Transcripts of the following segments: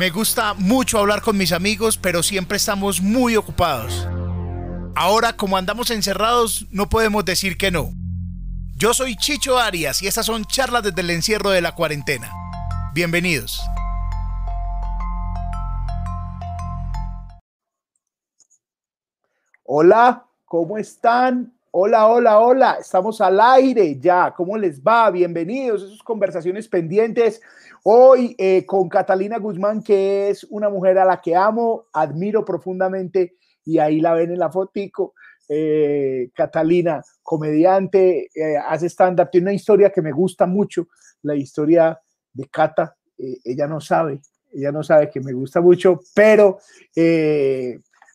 Me gusta mucho hablar con mis amigos, pero siempre estamos muy ocupados. Ahora, como andamos encerrados, no podemos decir que no. Yo soy Chicho Arias y estas son charlas desde el encierro de la cuarentena. Bienvenidos. Hola, ¿cómo están? Hola, hola, hola. Estamos al aire ya. ¿Cómo les va? Bienvenidos a sus conversaciones pendientes. Hoy eh, con Catalina Guzmán, que es una mujer a la que amo, admiro profundamente y ahí la ven en la fotico. Eh, Catalina, comediante, eh, hace stand-up, tiene una historia que me gusta mucho, la historia de Cata. ella no sabe, ella no sabe que me gusta mucho, pero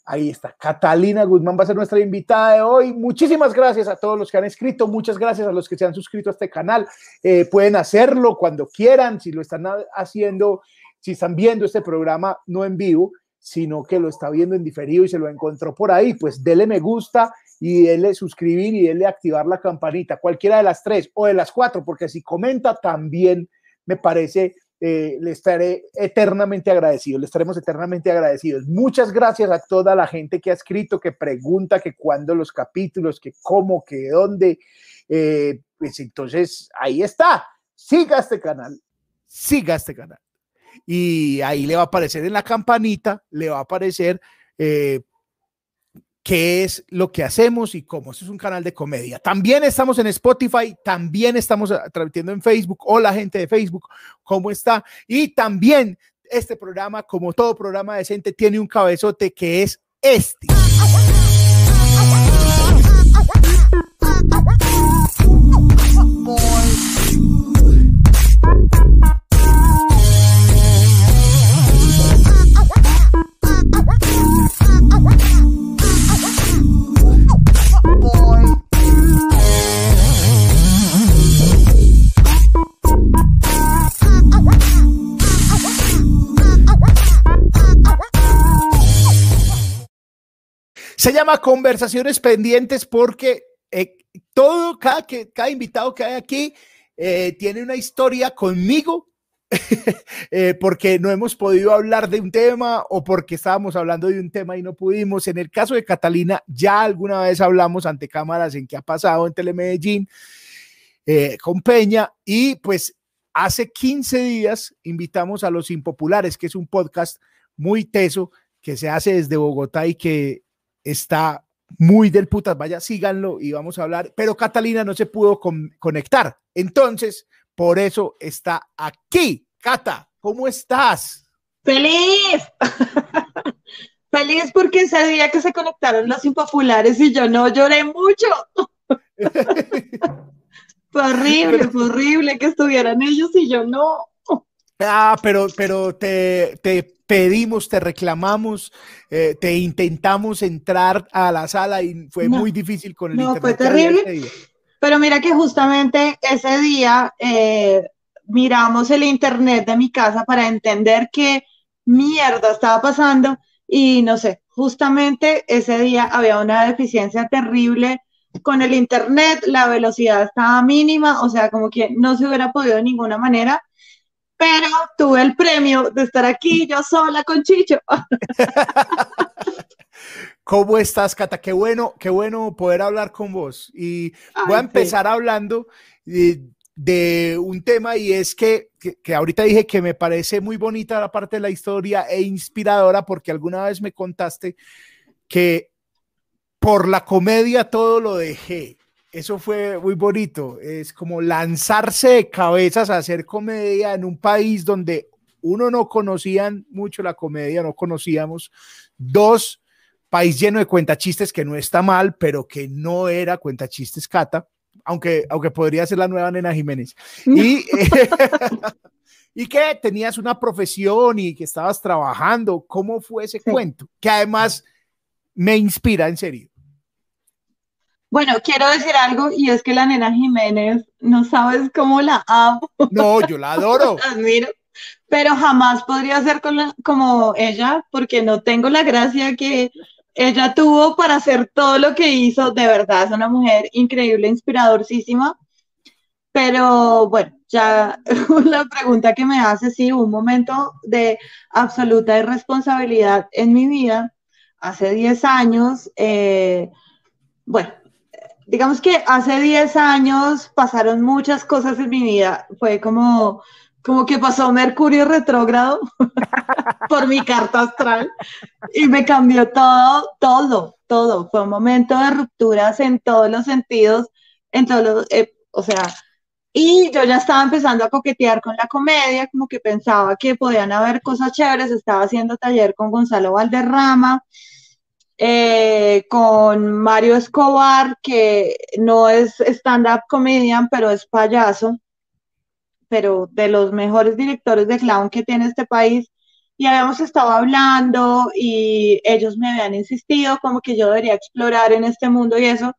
Ahí está. Catalina Guzmán va a ser nuestra invitada de hoy. Muchísimas gracias a todos los que han escrito. Muchas gracias a los que se han suscrito a este canal. Eh, pueden hacerlo cuando quieran. Si lo están haciendo, si están viendo este programa no en vivo, sino que lo está viendo en diferido y se lo encontró por ahí, pues dele me gusta y dele suscribir y dele activar la campanita, cualquiera de las tres o de las cuatro, porque si comenta también me parece eh, le estaré eternamente agradecido, le estaremos eternamente agradecidos. Muchas gracias a toda la gente que ha escrito, que pregunta, que cuándo los capítulos, que cómo, que dónde. Eh, pues entonces, ahí está. Siga este canal, siga este canal. Y ahí le va a aparecer en la campanita, le va a aparecer eh, qué es lo que hacemos y cómo. Es un canal de comedia. También estamos en Spotify, también estamos transmitiendo en Facebook. Hola gente de Facebook, ¿cómo está? Y también este programa, como todo programa decente, tiene un cabezote que es este. Se llama Conversaciones Pendientes porque eh, todo, cada, que, cada invitado que hay aquí eh, tiene una historia conmigo eh, porque no hemos podido hablar de un tema o porque estábamos hablando de un tema y no pudimos. En el caso de Catalina, ya alguna vez hablamos ante cámaras en qué ha pasado en Telemedellín con Peña y pues hace 15 días invitamos a Los Impopulares, que es un podcast muy teso que se hace desde Bogotá y que está muy del putas, vaya, síganlo y vamos a hablar, pero Catalina no se pudo conectar, entonces, por eso está aquí. Cata, ¿cómo estás? Feliz. Feliz porque ese día que se conectaron los impopulares y yo no lloré mucho. fue horrible, fue horrible que estuvieran ellos y yo no. Ah, pero, pero te, te pedimos, te reclamamos, eh, te intentamos entrar a la sala y fue muy difícil con el no, fue terrible. Pero mira que justamente ese día eh, miramos el internet de mi casa para entender qué mierda estaba pasando y no sé, justamente ese día había una deficiencia terrible con el internet, la velocidad estaba mínima, o sea, como que no se hubiera podido de ninguna manera pero tuve el premio de estar aquí yo sola con Chicho. ¿Cómo estás, Cata? Qué bueno, qué bueno poder hablar con vos. Y voy a empezar hablando de, un tema y es que, que, ahorita dije que me parece muy bonita la parte de la historia e inspiradora porque alguna vez me contaste que por la comedia todo lo dejé eso fue muy bonito. Es como lanzarse de cabezas a hacer comedia en un país donde uno no conocían mucho la comedia, no conocíamos. Dos, país lleno de cuentachistes que no está mal, pero que no era cuentachistes Cata, aunque, aunque podría ser la nueva Nena Jiménez. Y, y que tenías una profesión y que estabas trabajando. ¿Cómo fue ese cuento? Que además me inspira, en serio. Bueno, quiero decir algo y es que la nena Jiménez, no sabes cómo la amo. No, yo la adoro. admiro, pero jamás podría ser como ella porque no tengo la gracia que ella tuvo para hacer todo lo que hizo. De verdad, es una mujer increíble, inspiradorísima. Pero bueno, ya la pregunta que me hace, sí, un momento de absoluta irresponsabilidad en mi vida, hace 10 años, eh, bueno, digamos que hace 10 años pasaron muchas cosas en mi vida, fue como, como que pasó Mercurio retrógrado por mi carta astral y me cambió todo, todo, todo, fue un momento de rupturas en todos los sentidos, en todos los, eh, o sea, y yo ya estaba empezando a coquetear con la comedia, como que pensaba que podían haber cosas chéveres. Estaba haciendo taller con Gonzalo Valderrama, eh, con Mario Escobar, que no es stand-up comedian, pero es payaso, pero de los mejores directores de clown que tiene este país. Y habíamos estado hablando y ellos me habían insistido como que yo debería explorar en este mundo y eso.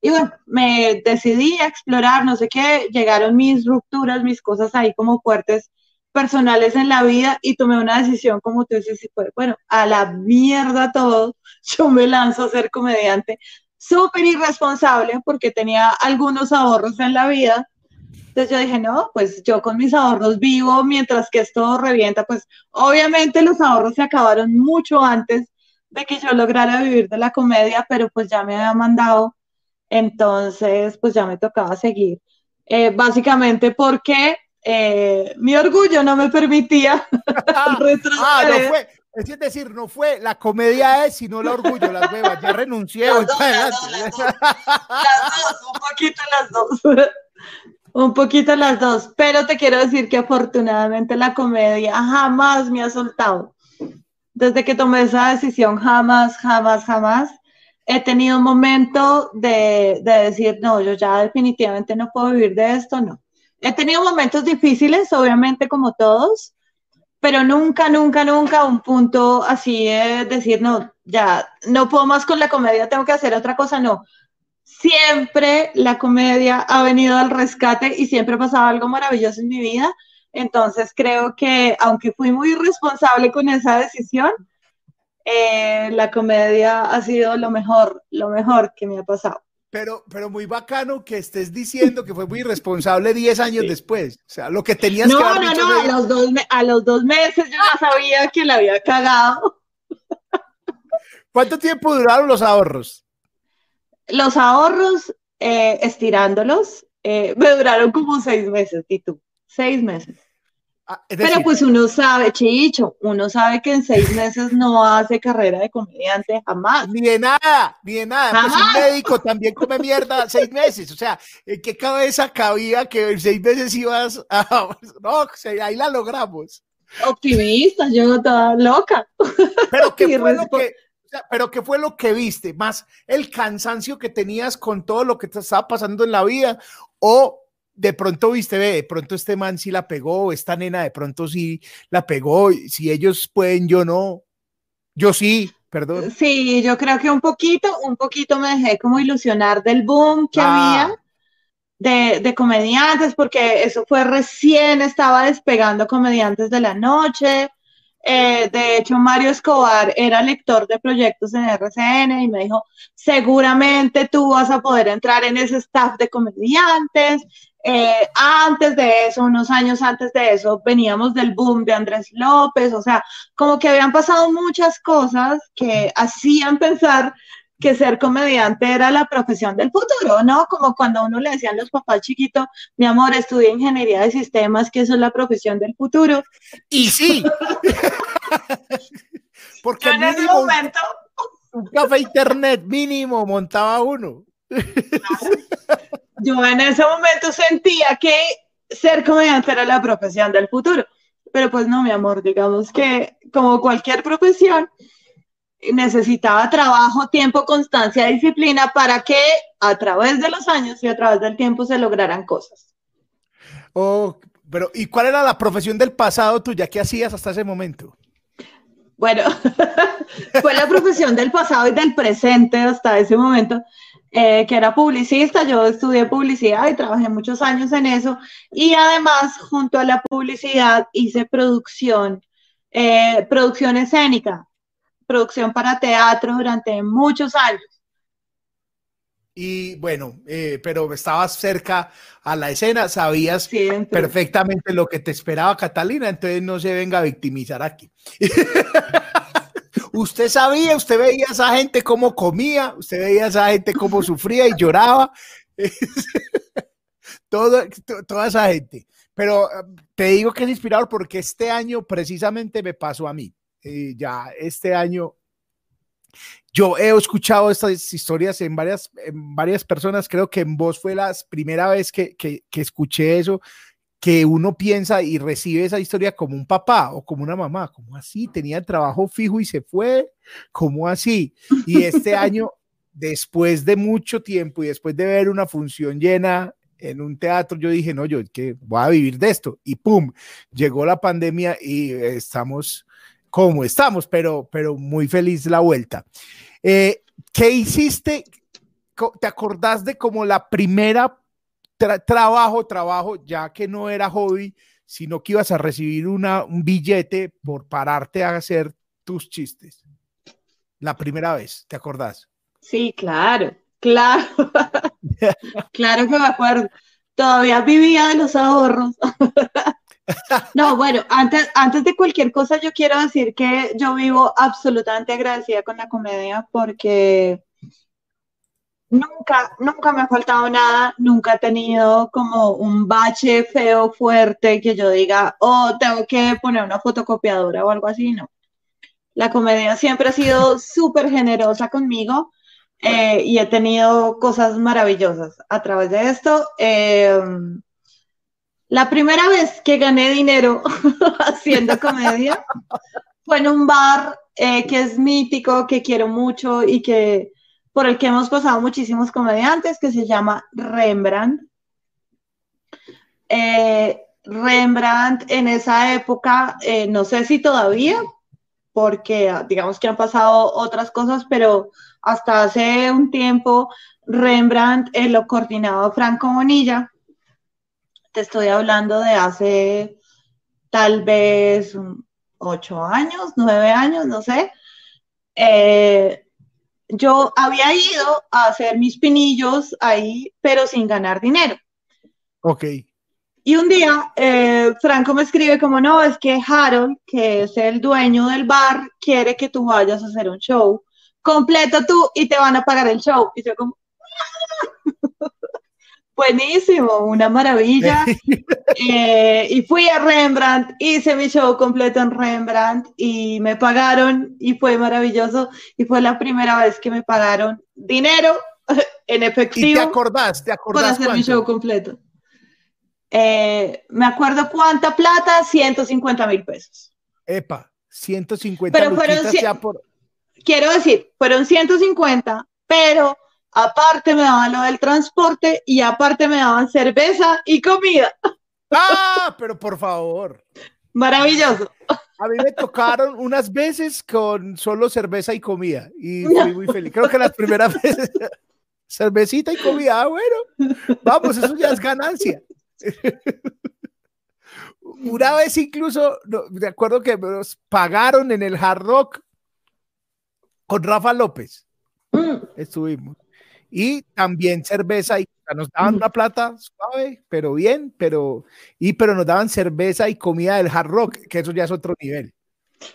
Y bueno, me decidí a explorar, no sé qué, llegaron mis rupturas, mis cosas ahí como fuertes personales en la vida y tomé una decisión como tú dices, bueno, a la mierda todo, yo me lanzo a ser comediante, súper irresponsable porque tenía algunos ahorros en la vida. Entonces yo dije, no, pues yo con mis ahorros vivo mientras que esto revienta, pues obviamente los ahorros se acabaron mucho antes de que yo lograra vivir de la comedia, pero pues ya me había mandado entonces, pues ya me tocaba seguir. Eh, básicamente porque eh, mi orgullo no me permitía ah, ah, no fue, es decir, no fue la comedia es, sino el orgullo, las huevas, ya renuncié. Las dos, las, dos, un poquito las dos. un poquito las dos, pero te quiero decir que afortunadamente la comedia jamás me ha soltado. Desde que tomé esa decisión, jamás, jamás, jamás he tenido un momento de, decir, no, yo ya definitivamente no puedo vivir de esto, no. He tenido momentos difíciles, obviamente como todos, pero nunca, nunca, nunca un punto así de decir, no, ya no puedo más con la comedia, tengo que hacer otra cosa, no. Siempre la comedia ha venido al rescate y siempre ha pasado algo maravilloso en mi vida. Entonces creo que aunque fui muy responsable con esa decisión, eh, la comedia ha sido lo mejor, lo mejor que me ha pasado. Pero, pero muy bacano que estés diciendo que fue muy irresponsable 10 años después. O sea, lo que tenías no, que haber No, no, a los, dos, a los dos meses yo ya sabía que la había cagado. ¿Cuánto tiempo duraron los ahorros? Los ahorros, eh, estirándolos, eh, me duraron como seis meses, y tú, seis meses. Ah, Pero pues uno sabe, Chicho, uno sabe que en seis meses no hace carrera de comediante jamás. Ni de nada, ni de nada. Pues un médico también come mierda seis meses. O sea, ¿en qué cabeza cabía que en seis meses ibas a... No, ahí la logramos. Optimista, yo toda loca. Pero ¿qué fue lo que... pero ¿qué fue lo que viste? ¿Más el cansancio que tenías con todo lo que te estaba pasando en la vida? ¿O de pronto viste, ve, de pronto este man sí la pegó, esta nena de pronto sí la pegó, si ellos pueden, yo no, yo sí, perdón. Sí, yo creo que un poquito, un poquito me dejé como ilusionar del boom que ah. había de, de, comediantes, porque eso fue recién, estaba despegando comediantes de la noche. Eh, de hecho, Mario Escobar era lector de proyectos en RCN y me dijo, seguramente tú vas a poder entrar en ese staff de comediantes eh, antes de eso, unos años antes de eso, veníamos del boom de Andrés López, o sea, como que habían pasado muchas cosas que hacían pensar que ser comediante era la profesión del futuro, ¿no? Como cuando uno le decían a los papás chiquitos, mi amor, estudia ingeniería de sistemas, que eso es la profesión del futuro. Y sí. Porque en ese momento... Un café internet mínimo montaba uno yo en ese momento sentía que ser comediante era la profesión del futuro. Pero pues no, mi amor, digamos que como cualquier profesión, necesitaba trabajo, tiempo, constancia, disciplina para que a través de los años y a través del tiempo se lograran cosas. Oh, pero ¿y cuál era la profesión del pasado tuya? ¿Qué hacías hasta ese momento? Bueno, fue la profesión del pasado y del presente hasta ese momento. Eh, que era publicista, yo estudié publicidad y trabajé muchos años en eso. Y además, junto a la publicidad, hice producción, eh, producción escénica, producción para teatro durante muchos años. Y bueno, eh, pero estabas cerca a la escena, sabías perfectamente lo que te esperaba Catalina, entonces no se venga a victimizar aquí. usted sabía, usted veía a esa gente cómo comía, usted veía a esa gente cómo sufría y lloraba. Todo, toda esa gente. Pero eh, te digo que es inspirador porque este año precisamente me pasó a mí. Eh, ya este año yo he escuchado estas historias en varias, en varias personas, creo que en vos fue la primera vez que, que, escuché eso, que uno piensa y recibe esa historia como un papá o como una mamá, como así, tenía trabajo fijo y se fue, como así. Y este año, después de mucho tiempo y después de ver una función llena en un teatro, yo dije, no, yo que voy a vivir de esto. Y pum, llegó la pandemia y estamos como estamos, pero, pero muy feliz la vuelta. Eh, ¿Qué hiciste? ¿Te acordás de como la primera trabajo, trabajo, ya que no era hobby, sino que ibas a recibir una, un billete por pararte a hacer tus chistes? La primera vez, ¿te acordás? Sí, claro, claro. claro que me acuerdo. Todavía vivía de los ahorros. No, bueno, antes, antes de cualquier cosa yo quiero decir que yo vivo absolutamente agradecida con la comedia porque nunca, nunca me ha faltado nada, nunca he tenido como un bache feo, fuerte, que yo diga, oh, tengo que poner una fotocopiadora o algo así, no. La comedia siempre ha sido súper generosa conmigo eh, y he tenido cosas maravillosas a través de esto. Eh, la primera vez que gané dinero haciendo comedia fue en un bar eh, que es mítico, que quiero mucho y que por el que hemos pasado muchísimos comediantes, que se llama Rembrandt. Eh, Rembrandt en esa época, eh, no sé si todavía, porque digamos que han pasado otras cosas, pero hasta hace un tiempo Rembrandt lo coordinaba Franco Bonilla te estoy hablando de hace tal vez ocho años, nueve años, no sé. Eh, yo había ido a hacer mis pinillos ahí, pero sin ganar dinero. Ok. Y un día eh, Franco me escribe como, no, es que Harold, que es el dueño del bar, quiere que tú vayas a hacer un show completo tú y te van a pagar el show. Y yo como, Buenísimo, una maravilla. Eh, y fui a Rembrandt, hice mi show completo en Rembrandt y me pagaron y fue maravilloso. Y fue la primera vez que me pagaron dinero en efectivo. ¿Y te acordás? ¿Te acordás? Para hacer mi show completo. Eh, me acuerdo cuánta plata, 150 mil pesos. Epa, 150 pero fueron, Quiero decir, fueron 150, pero aparte me daban lo del transporte y aparte me daban cerveza y comida. Ah, pero por favor. Maravilloso. A mí me tocaron unas veces con solo cerveza y comida y fui muy feliz. Creo que las primeras veces cervecita y comida, ah, bueno, vamos, eso ya es ganancia. Una vez incluso, de acuerdo que nos pagaron en el Hard Rock con Rafa López. Mm. Estuvimos y también cerveza y nos daban una plata suave, pero bien, pero y pero nos daban cerveza y comida del hard rock, que eso ya es otro nivel.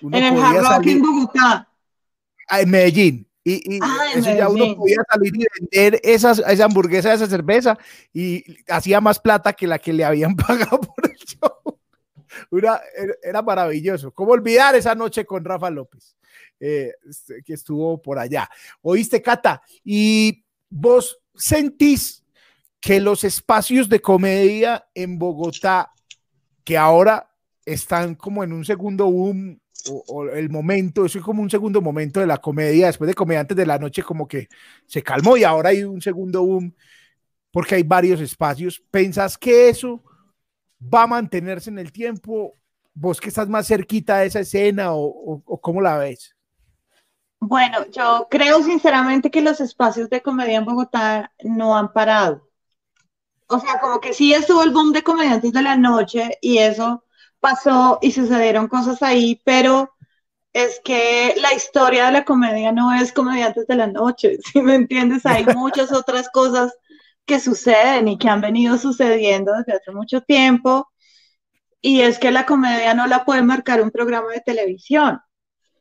en el hard rock en Bogotá. Ah, en Medellín. Y, ah, eso ya uno podía salir y vender esas, esa hamburguesa, esa cerveza, y hacía más plata que la que le habían pagado por el show. Era, era maravilloso. ¿Cómo olvidar esa noche con Rafa López, eh, este, que estuvo por allá? ¿Oíste, Cata? Y ¿Vos sentís que los espacios de comedia en Bogotá, que ahora están como en un segundo boom, o, el momento, eso es como un segundo momento de la comedia, después de Comediantes de la Noche, como que se calmó y ahora hay un segundo boom, porque hay varios espacios. ¿Pensás que eso va a mantenerse en el tiempo? ¿Vos que estás más cerquita de esa escena o, o cómo la ves? Bueno, yo creo sinceramente que los espacios de comedia en Bogotá no han parado. O sea, como que sí estuvo el boom de comediantes de la noche y eso pasó y sucedieron cosas ahí, pero es que la historia de la comedia no es comediantes de la noche, si me entiendes? Hay muchas otras cosas que suceden y que han venido sucediendo desde hace mucho tiempo. Y es que la comedia no la puede marcar un programa de televisión.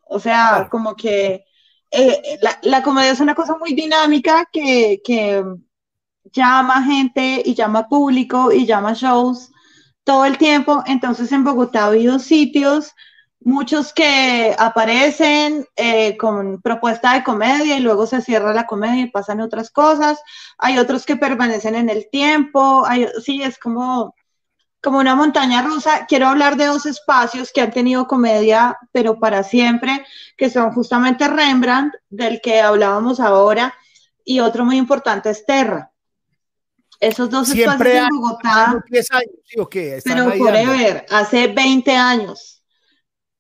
O sea, como que eh, la, comedia es una cosa muy dinámica que, llama gente y llama público y llama shows todo el tiempo. Entonces en Bogotá ha habido sitios muchos que aparecen eh, con propuesta de comedia y luego se cierra la comedia y pasan otras cosas. Hay otros que permanecen en el tiempo. Sí, es como, como una montaña rusa. Quiero hablar de dos espacios que han tenido comedia, pero para siempre, que son justamente Rembrandt, del que hablábamos ahora, y otro muy importante es Terra. Esos dos espacios en Bogotá. 10 años, ¿sí, o qué? Pero forever, hace 20 años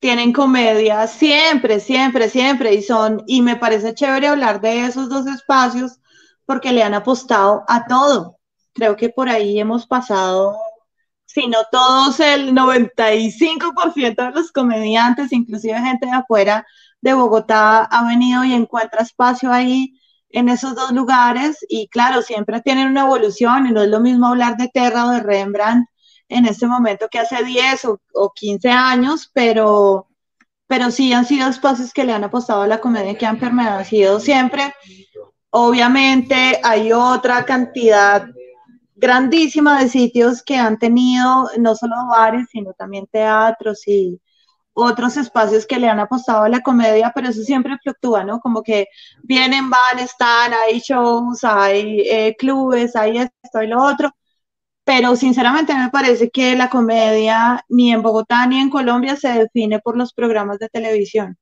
tienen comedia siempre, siempre, siempre y son, y me parece chévere hablar de esos dos espacios porque le han apostado a todo. Creo que por ahí hemos pasado, si no todos, el 95% de los comediantes, inclusive gente de afuera de Bogotá, ha venido y encuentra espacio ahí en esos dos lugares y claro, siempre tienen una evolución y no es lo mismo hablar de Terra o de Rembrandt en este momento que hace 10 o, 15 años, pero, pero sí han sido espacios que le han apostado a la comedia que han permanecido siempre. Obviamente hay otra cantidad grandísima de sitios que han tenido no solo bares, sino también teatros y otros espacios que le han apostado a la comedia, pero eso siempre fluctúa, ¿no? Como que vienen, van, están, hay shows, hay eh, clubes, hay esto y lo otro, pero sinceramente me parece que la comedia ni en Bogotá ni en Colombia se define por los programas de televisión.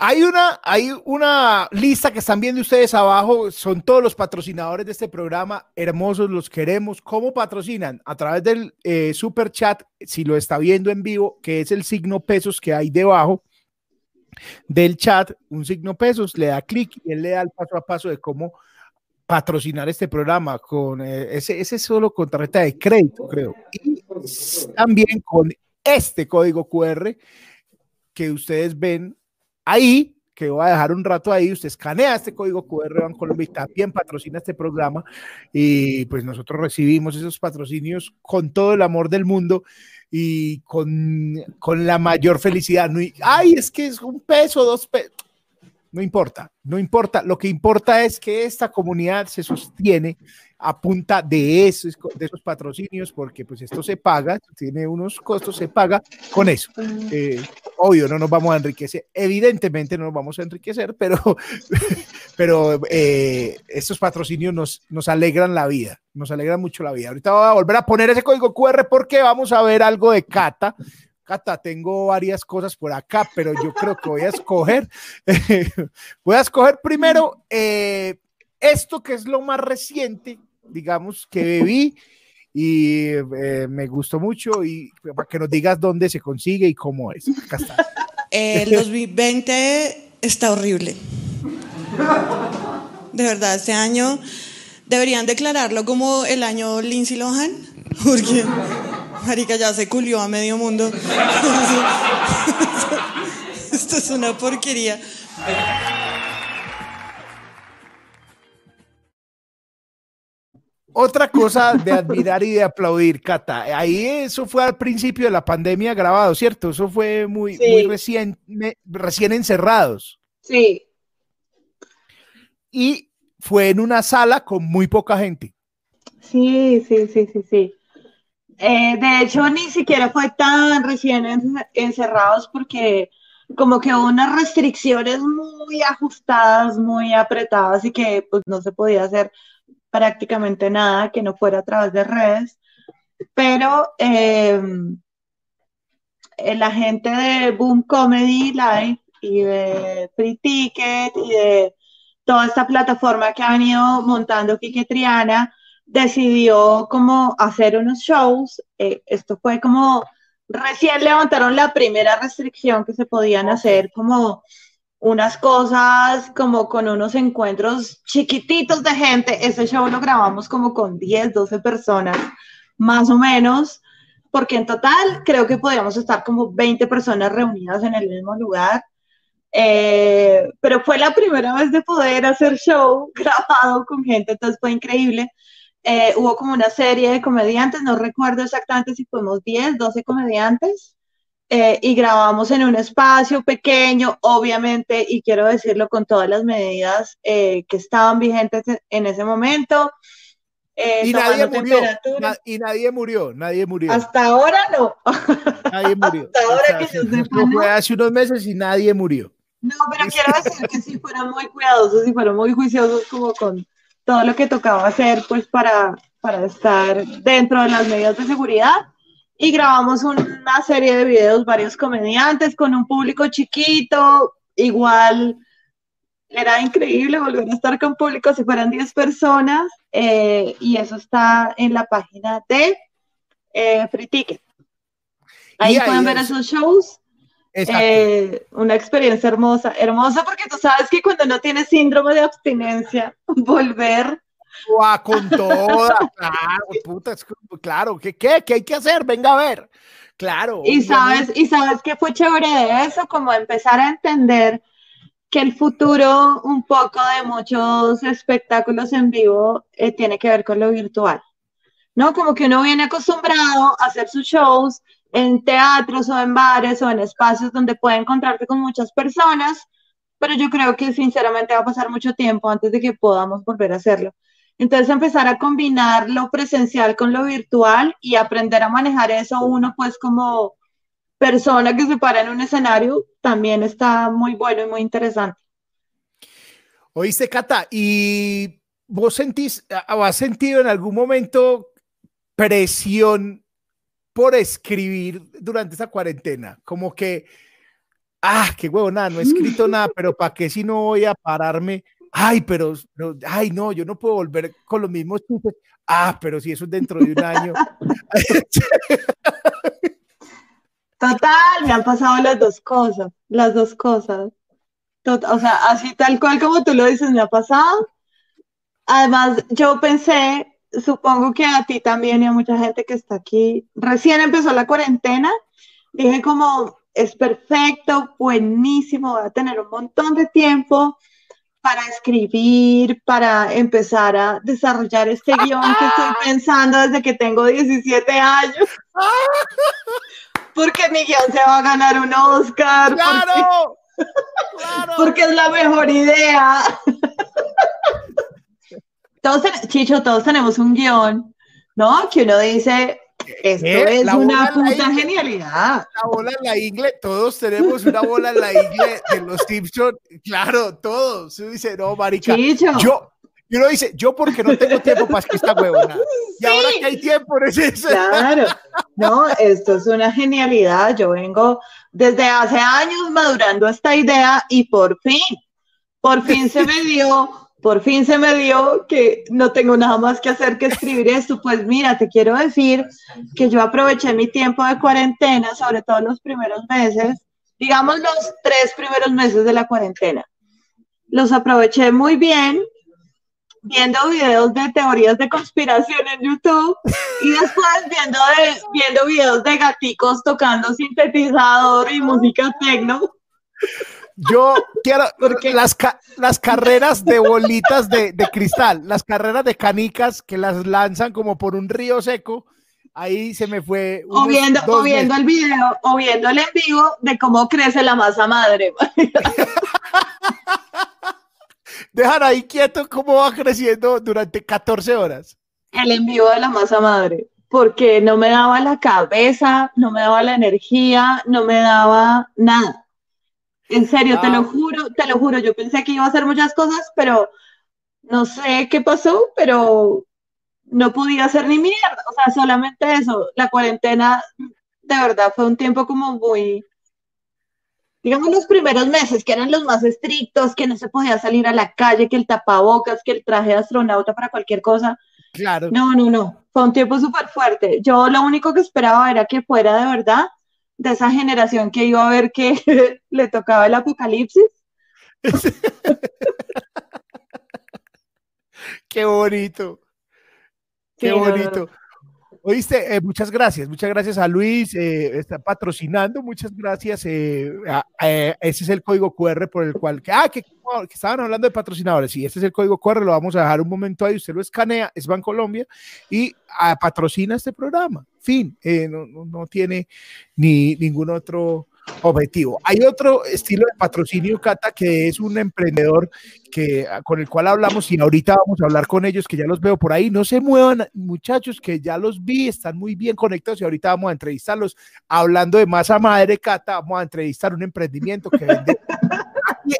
Hay una, hay una lista que están viendo ustedes abajo, son todos los patrocinadores de este programa, hermosos, los queremos. ¿Cómo patrocinan? A través del eh, super chat, si lo está viendo en vivo, que es el signo pesos que hay debajo del chat, un signo pesos, le da clic y él le da el paso a paso de cómo patrocinar este programa con eh, ese, ese solo con tarjeta de crédito, creo. Y también con este código QR que ustedes ven ahí, que voy a dejar un rato ahí, usted escanea este código QR Colombia y también patrocina este programa y pues nosotros recibimos esos patrocinios con todo el amor del mundo y con, con la mayor felicidad. Ay, es que es un peso, dos pesos no importa, no importa. Lo que importa es que esta comunidad se sostiene a punta de esos, de esos patrocinios, porque pues esto se paga, tiene unos costos, se paga con eso. Eh, obvio, no nos vamos a enriquecer, evidentemente no nos vamos a enriquecer, pero, pero eh, estos patrocinios nos, nos alegran la vida, nos alegran mucho la vida. Ahorita voy a volver a poner ese código QR porque vamos a ver algo de Cata, Cata, tengo varias cosas por acá, pero yo creo que voy a escoger, voy a escoger primero eh, esto que es lo más reciente, digamos, que bebí y eh, me gustó mucho y para que nos digas dónde se consigue y cómo es. Acá está. El 2020 está horrible. De verdad, este año deberían declararlo como el año Lindsay Lohan, porque Marica, ya se culió a medio mundo. Esto es una porquería. Otra cosa de admirar y de aplaudir, Cata. Ahí eso fue al principio de la pandemia grabado, ¿cierto? Eso fue muy, muy recién, recién encerrados. Sí. Y fue en una sala con muy poca gente. Sí, sí, sí, sí, sí. Eh, de hecho, ni siquiera fue tan recién encerrados porque como que hubo unas restricciones muy ajustadas, muy apretadas y que pues no se podía hacer prácticamente nada que no fuera a través de redes. Pero em, la gente de Boom Comedy Live y de Free Ticket y de toda esta plataforma que ha venido montando Kike Triana, decidió como hacer unos shows. Eh, esto fue como recién levantaron la primera restricción que se podían hacer, como unas cosas, como con unos encuentros chiquititos de gente. Ese show lo grabamos como con 10, 12 personas, más o menos. porque en total creo que podríamos estar como 20 personas reunidas en el mismo lugar. Eh, pero fue la primera vez de poder hacer show grabado con gente, entonces fue increíble. Eh, hubo como una serie de comediantes, no recuerdo exactamente si fuimos 10, 12 comediantes, eh, y grabamos en un espacio pequeño, obviamente, y quiero decirlo con todas las medidas que estaban vigentes en ese momento. y nadie murió. y nadie murió, nadie murió. Hasta ahora no. Nadie murió. Hasta ahora que sepa, no. Fue hace unos meses y nadie murió. No, pero quiero decir que sí fueron muy cuidadosos y fueron muy juiciosos como con todo lo que tocaba hacer pues para, para estar dentro de las medidas de seguridad. Y grabamos una serie de videos, varios comediantes con un público chiquito, igual era increíble volver a estar con público si fueran 10 personas eh, y eso está en la página de eh, Free Ticket. Ahí, pueden ver esos shows eh, una experiencia hermosa, hermosa porque tú sabes que cuando no tienes síndrome de abstinencia, volver. Con toda, claro, puta, claro, ¿qué, qué, ¿qué hay que hacer? Venga a ver, claro. Y sabes, y sabes que fue chévere de eso, como empezar a entender que el futuro un poco de muchos espectáculos en vivo eh, tiene que ver con lo virtual. ¿No? Como que uno viene acostumbrado a hacer sus shows en teatros o en bares o en espacios donde puede encontrarte con muchas personas, pero yo creo que sinceramente va a pasar mucho tiempo antes de que podamos volver a hacerlo. Entonces empezar a combinar lo presencial con lo virtual y aprender a manejar eso uno pues como persona que se para en un escenario también está muy bueno y muy interesante. Oíste, Cata, ¿y vos sentís, has sentido en algún momento presión por escribir durante esa cuarentena. Como que, ah, qué huevo, nada, no he escrito nada, pero ¿para qué si no voy a pararme? Ay, pero, ay, no, yo no puedo volver con los mismos chistes. Ah, pero si eso es dentro de un año. Total, me han pasado las dos cosas, las dos cosas. o sea, así tal cual como tú lo dices, me ha pasado. Además, yo pensé supongo que a ti también y a mucha gente que está aquí, recién empezó la cuarentena, dije como, es perfecto, buenísimo, voy a tener un montón de tiempo para escribir, para empezar a desarrollar este guion que estoy pensando desde que tengo 17 años. Porque mi guion se va a ganar un Oscar. ¡Claro! Porque, claro. porque es la mejor idea todos, Chicho, todos tenemos un guion, ¿no? Que uno dice, esto ¿Eh? es una puta genialidad. La bola en la ingle, todos tenemos una bola en la ingle de los Simpsons, claro, todos. Se dice, no, marica, Chicho. yo, y uno dice, yo porque no tengo tiempo para que esta huevona. Y ahora que hay tiempo, no es eso. Claro, no, esto es una genialidad. Yo vengo desde hace años madurando esta idea y por fin, por fin se me dio por fin se me dio que no tengo nada más que hacer que escribir esto. Pues mira, te quiero decir que yo aproveché mi tiempo de cuarentena, sobre todo los primeros meses, digamos los tres primeros meses de la cuarentena. Los aproveché muy bien viendo videos de teorías de conspiración en YouTube y después viendo, viendo videos de gaticos tocando sintetizador y música techno. Yo quiero porque las, las carreras de bolitas de, cristal, las carreras de canicas que las lanzan como por un río seco, ahí se me fue. O viendo, o viendo el video, o viendo el en vivo de cómo crece la masa madre. Dejar ahí quieto cómo va creciendo durante 14 horas. El en vivo de la masa madre, porque no me daba la cabeza, no me daba la energía, no me daba nada. En serio, te lo juro, te lo juro, yo pensé que iba a hacer muchas cosas, pero no sé qué pasó, pero no podía hacer ni mierda, o sea, solamente eso, la cuarentena de verdad fue un tiempo como muy, digamos los primeros meses, que eran los más estrictos, que no se podía salir a la calle, que el tapabocas, que el traje de astronauta para cualquier cosa. Claro. No, no, no, fue un tiempo súper fuerte. Yo lo único que esperaba era que fuera de verdad de esa generación que iba a ver que le tocaba el apocalipsis. Qué bonito. Qué bonito. Oíste, eh, muchas gracias, muchas gracias a Luis, eh, está patrocinando, muchas gracias. Eh, ese es el código QR por el cual, que, ah, que, estaban hablando de patrocinadores, sí, este es el código QR, lo vamos a dejar un momento ahí, usted lo escanea, es Bancolombia y ah, patrocina este programa. Fin, no, no, no, tiene ni ningún otro objetivo. Hay otro estilo de patrocinio, Cata, que es un emprendedor que, ah, con el cual hablamos y ahorita vamos a hablar con ellos, que ya los veo por ahí. No se muevan, muchachos, que ya los vi, están muy bien conectados y ahorita vamos a entrevistarlos. Hablando de masa madre, Cata, vamos a entrevistar un emprendimiento que vende.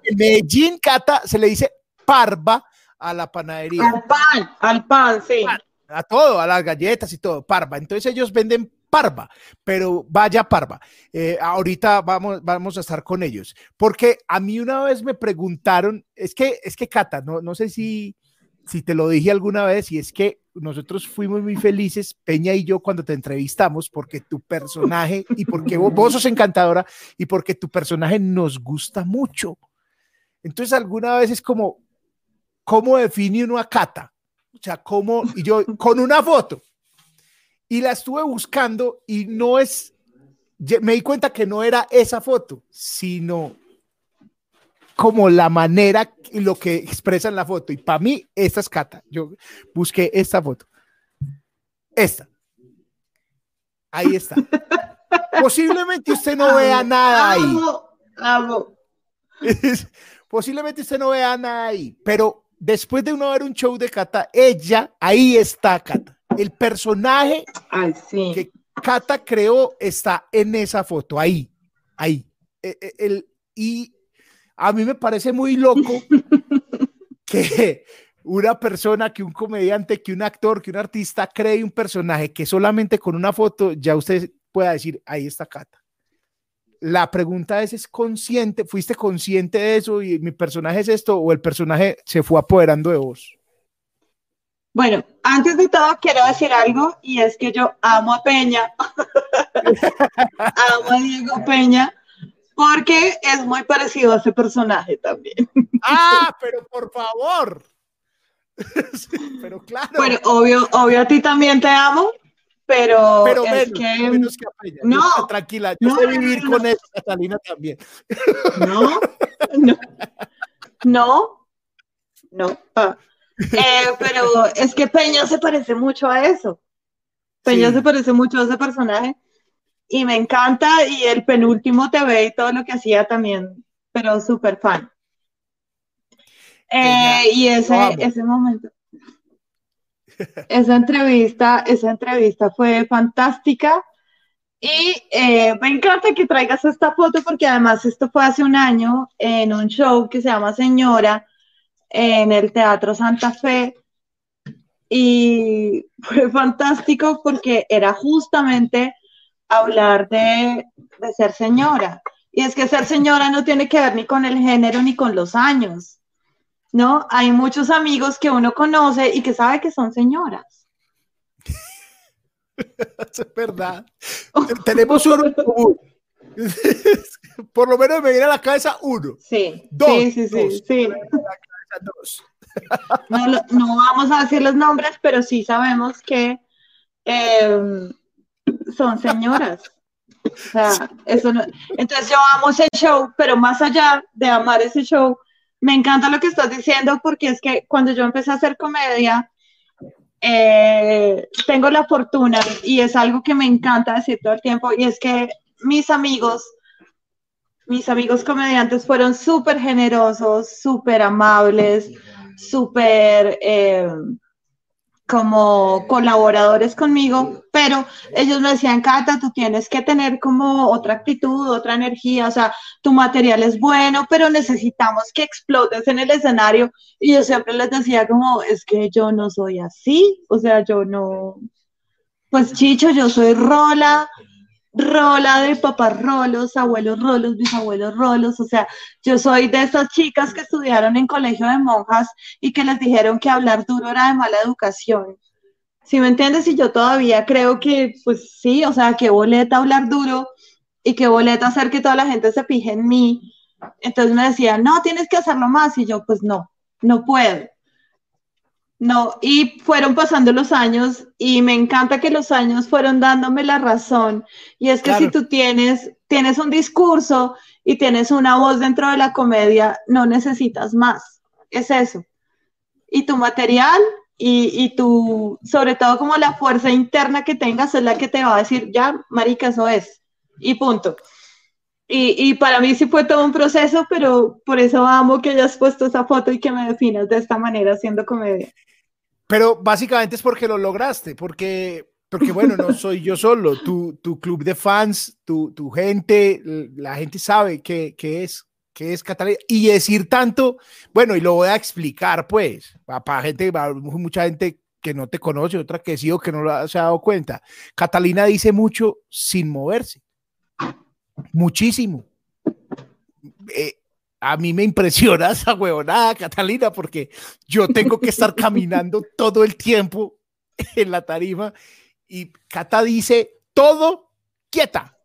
en Medellín, Cata, se le dice parva a la panadería. Al pan, al pan, sí. A todo, a las galletas y todo, parva. Entonces ellos venden parva, pero vaya parva. Eh, ahorita vamos, vamos a estar con ellos, porque a mí una vez me preguntaron, es que, es que Cata, no, no sé si, si te lo dije alguna vez, y es que nosotros fuimos muy felices, Peña y yo, cuando te entrevistamos, porque tu personaje y porque vos, vos sos encantadora y porque tu personaje nos gusta mucho. Entonces, alguna vez es como, ¿cómo define uno a Cata? O sea, ¿cómo? Y yo, con una foto y la estuve buscando y no es, me di cuenta que no era esa foto, sino como la manera y lo que expresa en la foto. Y para mí, esta es Cata. Yo busqué esta foto. Esta. Ahí está. Posiblemente usted no vea nada ahí. Posiblemente usted no vea nada ahí, pero después de uno ver un show de Cata, ella, ahí está Cata el personaje que Kata creó está en esa foto, ahí, ahí. E, e, el, y a mí me parece muy loco que una persona, que un comediante, que un actor, que un artista cree un personaje que solamente con una foto ya usted pueda decir, ahí está Cata. La pregunta es, ¿es consciente? ¿Fuiste consciente de eso y mi personaje es esto o el personaje se fue apoderando de vos? Bueno, antes de todo quiero decir algo y es que yo amo a Peña, amo a Diego Peña, porque es muy parecido a ese personaje también. Ah, pero por favor. pero claro. Bueno, obvio, obvio a ti también te amo, pero, pero es que, menos que a Peña. No, tranquila, yo no, sé vivir con eso, Catalina también. No, no, no, no. Ah. Eh, pero es que Peña se parece mucho a eso. Peña se parece mucho a ese personaje. Y me encanta y el penúltimo TV y todo lo que hacía también, pero súper fan. Eh, y ese, ese momento, esa entrevista, esa entrevista fue fantástica. Y eh, me encanta que traigas esta foto porque además esto fue hace un año en un show que se llama Señora en el Teatro Santa Fe y fue fantástico porque era justamente hablar de, ser señora. Y es que ser señora no tiene que ver ni con el género ni con los años, ¿no? Hay muchos amigos que uno conoce y que sabe que son señoras. es verdad. Tenemos uno Por lo menos me viene a la cabeza uno. Sí, sí, sí, sí, sí. No, vamos a decir los nombres, pero sí sabemos que em, son señoras. eso Entonces yo amo ese show, pero más allá de amar ese show, me encanta lo que estás diciendo porque es que cuando yo empecé a hacer comedia, eh, tengo la fortuna y es algo que me encanta decir todo el tiempo y es que mis amigos mis amigos comediantes fueron súper generosos, súper amables, súper eh, como colaboradores conmigo, pero ellos me decían, Cata, tú tienes que tener como otra actitud, otra energía, o sea, tu material es bueno, pero necesitamos que explotes en el escenario. Y yo siempre les decía como, es que yo no soy así, o sea, yo no, pues chicho, yo soy rola, rola de papás rolos, abuelos rolos, bisabuelos rolos, o sea, yo soy de esas chicas que estudiaron en colegio de monjas y que les dijeron que hablar duro era de mala educación. ¿Sí me entiendes? Y yo todavía creo que, pues sí, o sea, que boleta hablar duro y que boleta hacer que toda la gente se fije en mí. Entonces me decían, no, tienes que hacerlo más. Y yo, pues no, no puedo. No, y fueron pasando los años y me encanta que los años fueron dándome la razón. Y es que si tú tienes, tienes un discurso y tienes una voz dentro de la comedia, no necesitas más. Es eso. Y tu material y, y tu, sobre todo como la fuerza interna que tengas es la que te va a decir, ya, marica, eso es. Y punto. Y, y, para mí sí fue todo un proceso, pero por eso amo que hayas puesto esa foto y que me definas de esta manera haciendo comedia. Pero básicamente es porque lo lograste, porque, porque bueno, no soy yo solo, tu, tu club de fans, tu, tu gente, la gente sabe que, que es que es Catalina y decir tanto, bueno, y lo voy a explicar pues, para gente, para mucha gente que no te conoce, otra que sí o que no se ha dado cuenta. Catalina dice mucho sin moverse, muchísimo. Eh, a mí me impresiona esa huevonada, Catalina, porque yo tengo que estar caminando todo el tiempo en la tarima y Cata dice todo quieta.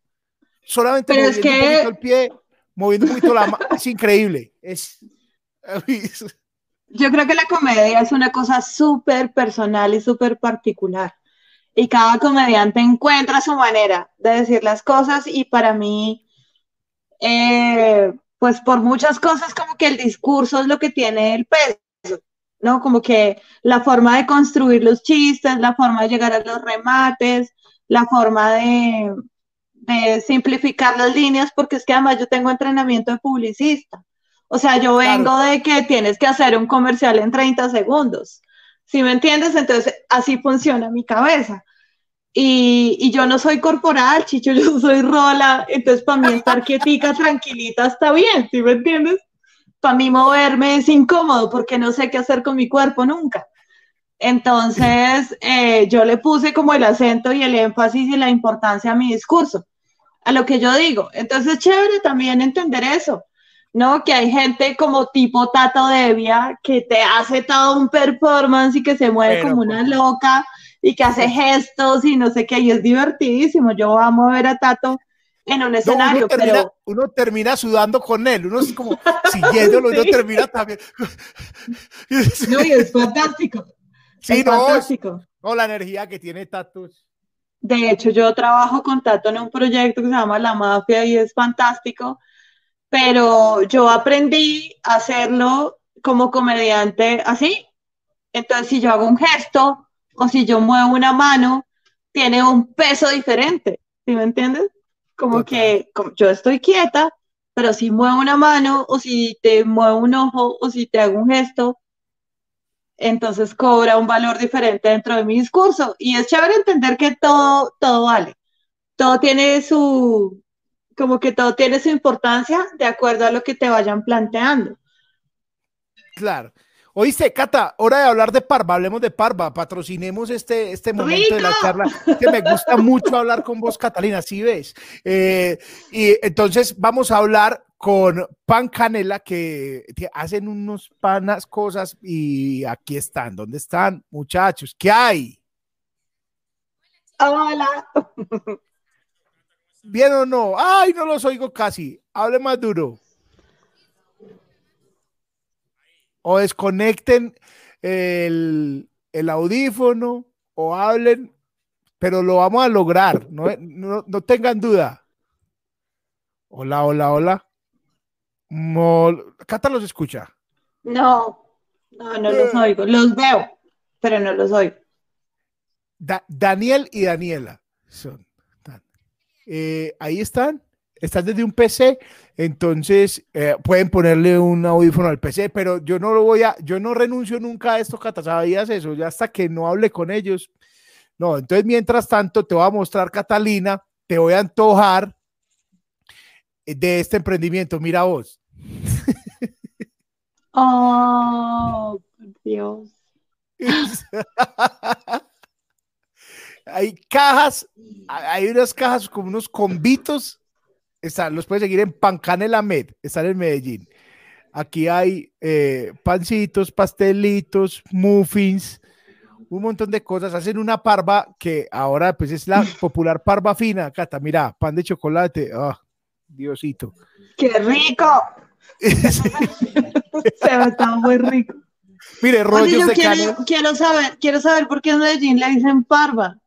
Solamente moviendo es que... el pie, moviendo un poquito la mano. Es increíble. Es... Yo creo que la comedia es una cosa súper personal y súper particular. Y cada comediante encuentra su manera de decir las cosas y para mí... Eh, pues por muchas cosas como que el discurso es lo que tiene el peso, ¿no? Como que la forma de construir los chistes, la forma de llegar a los remates, la forma de, simplificar las líneas, porque es que además yo tengo entrenamiento de publicista. O sea, yo vengo de que tienes que hacer un comercial en 30 segundos. ¿Sí me entiendes? Entonces, así funciona mi cabeza. Y, yo no soy corporal, chicho, yo soy rola, entonces para mí estar quietica, tranquilita, está bien, ¿sí me entiendes? Para mí moverme es incómodo porque no sé qué hacer con mi cuerpo nunca. Entonces, eh, yo le puse como el acento y el énfasis y la importancia a mi discurso, a lo que yo digo. Entonces, chévere también entender eso, ¿no? Que hay gente como tipo Tato Devia que te hace todo un performance y que se mueve como una pues, loca y que hace gestos y no sé qué, y es divertidísimo. Yo amo ver a Tato en un escenario, uno, termina, pero... uno termina sudando con él, uno es como siguiéndolo, sí. uno termina también. no, y es fantástico. Sí, es no, fantástico. no, la energía que tiene Tato. De hecho, yo trabajo con Tato en un proyecto que se llama La Mafia y es fantástico, pero yo aprendí a hacerlo como comediante así. Entonces, si yo hago un gesto, o si yo muevo una mano, tiene un peso diferente, ¿sí me entiendes? Como que yo estoy quieta, pero si muevo una mano o si te muevo un ojo o si te hago un gesto, entonces cobra un valor diferente dentro de mi discurso. Y es chévere entender que todo, todo vale. Todo tiene su, como que todo tiene su importancia de acuerdo a lo que te vayan planteando. Claro. Oíste, Cata, hora de hablar de Parva, hablemos de Parva, patrocinemos este, este momento de la charla, que me gusta mucho hablar con vos, Catalina, ¿sí ves? Eh, y entonces vamos a hablar con Pan Canela, que, hacen unos panas cosas y aquí están, ¿dónde están, muchachos? ¿Qué hay? Hola. ¿Bien o no? Ay, no los oigo casi. Hable más duro. o desconecten el, audífono o hablen, pero lo vamos a lograr, no, no, tengan duda. Hola, hola, hola. Cata los escucha. No, no, no los eh. oigo. Los veo, pero no los oigo. Daniel y Daniela son. Eh, ahí están estás desde un PC, entonces eh, pueden ponerle un audífono al PC, pero yo no lo voy a, yo no renuncio nunca a esto, Cata, ¿sabías eso? Ya hasta que no hable con ellos. No, entonces mientras tanto te voy a mostrar, Catalina, te voy a antojar de este emprendimiento. Mira vos. Oh, Dios. hay cajas, hay unas cajas como unos convitos los puedes seguir en Pancanela Med, están en Medellín. Aquí hay eh, pancitos, pastelitos, muffins, un montón de cosas. Hacen una parva que ahora pues es la popular parva fina. Cata, mira, pan de chocolate. Ah, Diosito. ¡Qué rico! Se ve tan muy rico. Mire, rollos de quiero, quiero saber, quiero saber por qué en Medellín le dicen parva.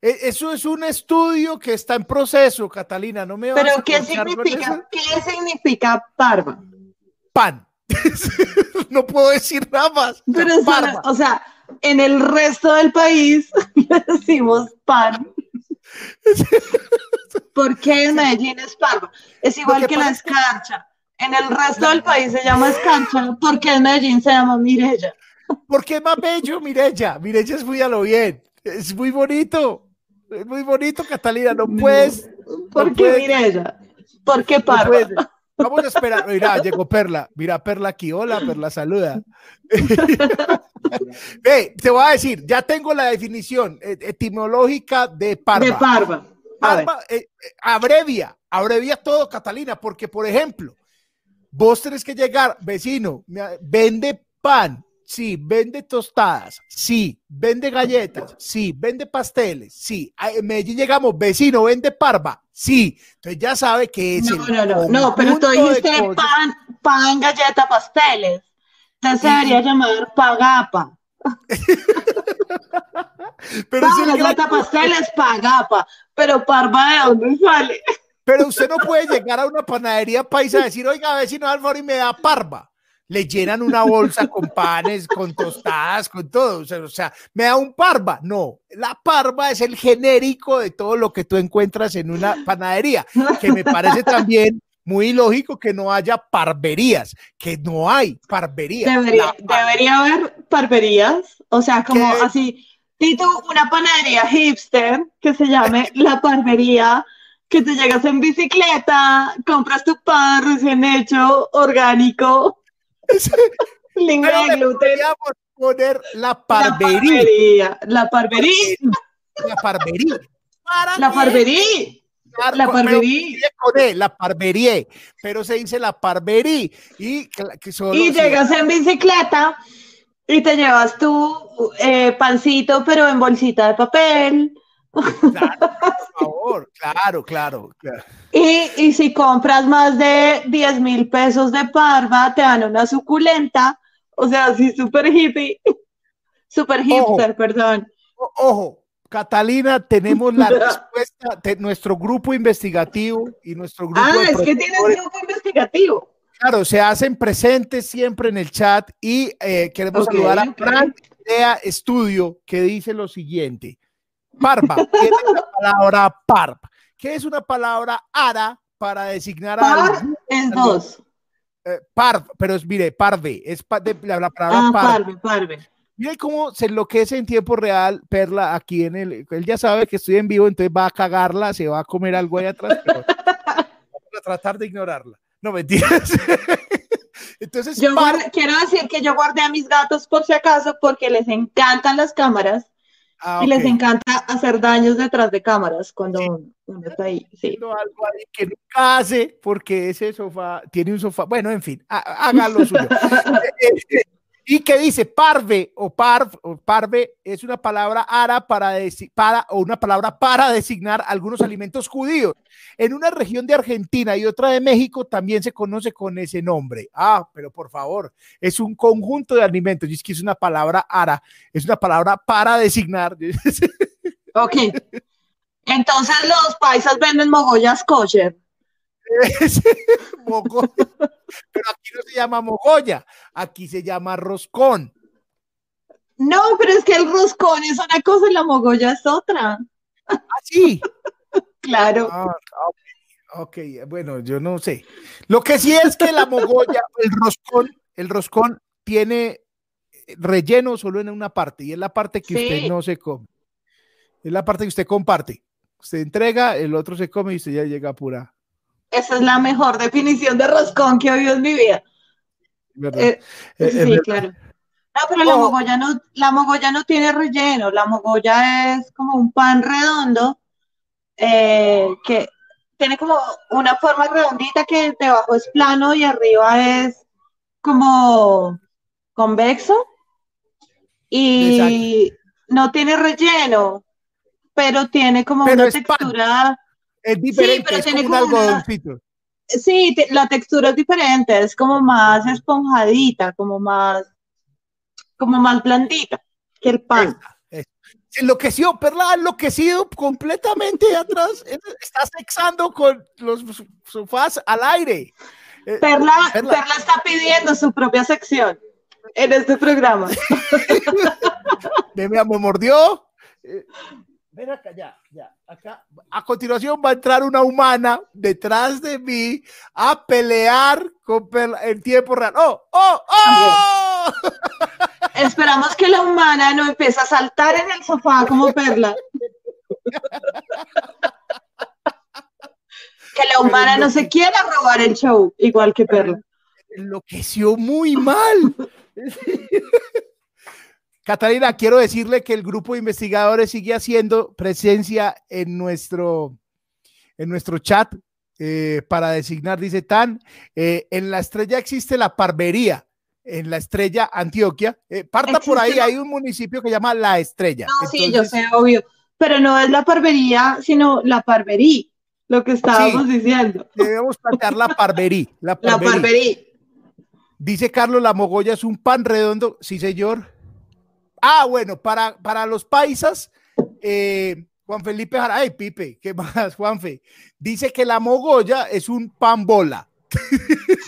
E, eso es un estudio que está en proceso, Catalina. No me Pero ¿qué significa, ¿qué significa parva? Pan. no puedo decir nada más. Pero o sea, en el resto del país le decimos pan. ¿Por qué en Medellín es parva? Es igual que, la escarcha. En el resto del país se llama escarcha. ¿Por qué en Medellín se llama Mirella? Porque es más bello Mirella. Mirella es muy a lo bien. Es muy bonito. Es muy bonito, Catalina. No puedes. ¿Por qué Mirella? ¿Por qué parva? Vamos a esperar. Mira, llegó Perla. Mira, Perla aquí. Hola, Perla, saluda. hey, te voy a decir, ya tengo la definición eh, etimológica de parva. De parva. parva eh, eh, abrevia, abrevia todo, Catalina, porque, por ejemplo, vos tenés que llegar, vecino, vende pan, sí, vende tostadas, sí, vende galletas, sí, vende pasteles, sí. En Medellín llegamos, vecino, vende parva, sí. Entonces ya sabe que es. No, no, no, no, pero tú dijiste pan, pan, galleta, pasteles. Entonces se debería llamar pagapa. pero pan, galleta, pasteles, pagapa. Pero parva, ¿de dónde sale? Pero usted no puede llegar a una panadería paisa y decir, oiga, vecino Álvaro, y me da parva le llenan una bolsa con panes, con tostadas, con todo. O sea, me da un parva. No, la parva es el genérico de todo lo que tú encuentras en una panadería, que me parece también muy lógico que no haya parverías, que no hay parverías. Debería, debería haber parverías, o sea, como así, Tito, una panadería hipster que se llame La Parvería, que te llegas en bicicleta, compras tu pan recién hecho, orgánico, Libre de gluten. poner la parvería. La parvería. La parvería. La parvería. La parvería. E, la parvería. Pero se dice la. Y, que y llegas en bicicleta y te llevas tu eh, pancito, pero en bolsita de papel. Claro, por favor, claro, claro. Y, y, si compras más de 10 mil pesos de parva, te dan una suculenta, o sea, así súper hippie, súper hipster, perdón. Ojo, Catalina, tenemos la respuesta de nuestro grupo investigativo y nuestro grupo. Ah, es que tienes grupo investigativo. Claro, se hacen presentes siempre en el chat y eh, queremos saludar a Frank Idea Estudio que dice lo siguiente. Parva, ¿qué es la palabra parva? ¿Qué es una palabra ara para designar a Par es dos. Eh, par, pero es, mire, parve, es de, la, palabra ah, parve. parve, Mire cómo se enloquece en tiempo real Perla aquí en el. Él ya sabe que estoy en vivo, entonces va a cagarla, se va a comer algo ahí atrás, pero vamos a tratar de ignorarla. No mentiras. Entonces, yo quiero decir que yo guardé a mis gatos por si acaso porque les encantan las cámaras Ah, y les encanta hacer daños detrás de cámaras cuando uno está ahí. Sí. Algo ahí que nunca hace porque ese sofá tiene un sofá. Bueno, en fin, hágalo suyo. Y que dice parve o parv o parve es una palabra ara para, para o una palabra para designar algunos alimentos judíos. En una región de Argentina y otra de México también se conoce con ese nombre. Ah, pero por favor, es un conjunto de alimentos. Y es que es una palabra ara, es una palabra para designar. Ok. Entonces los paisas venden mogollas kosher. Pero aquí no se llama mogolla, aquí se llama roscón. No, pero es que el roscón es una cosa y la mogolla es otra. ¿Ah, sí? claro. Ah, ok, bueno, yo no sé. Lo que sí es que la mogolla, el roscón, el roscón tiene relleno solo en una parte y es la parte que usted no se come. Es la parte que usted comparte. Usted entrega, el otro se come y usted ya llega pura. Esa es la mejor definición de roscón que he oído en mi vida. Eh, eh, sí, claro. No, pero la, oh. mogolla no, la mogolla no tiene relleno, la mogolla es como un pan redondo eh, que tiene como una forma redondita que debajo es plano y arriba es como convexo y no tiene relleno, pero tiene como una textura es diferente, sí, tiene algodoncito. Sí, la textura es diferente, es como más esponjadita, como más, como más blandita que el pan. Se enloqueció, Perla, enloquecido completamente atrás. Está sexando con los sofás al aire. Eh, Perla, Perla, está pidiendo su propia sección en este programa. me, me mordió. Eh, ven acá, ya, ya, acá. A continuación va a entrar una humana detrás de mí a pelear con Perla en tiempo real. ¡Oh, oh, oh! Esperamos que la humana no empiece a saltar en el sofá como Perla. que la humana no se quiera robar el show, igual que Perla. Enloqueció muy mal. Catalina, quiero decirle que el grupo de investigadores sigue haciendo presencia en nuestro, en nuestro chat eh, para designar, dice Tan, eh, en la estrella existe la parvería, en la estrella Antioquia. Eh, parta por ahí, hay un municipio que llama La Estrella. No, sí, yo sé, obvio, pero no es la parvería, sino la parverí, lo que estábamos diciendo. Debemos plantear la parverí. La parverí. Dice Carlos, la mogolla es un pan redondo, sí señor. Ah, bueno, para, para los paisas, eh, Juan Felipe Jara, ay, Pipe, ¿qué más, Juanfe? Dice que la mogolla es un pan bola.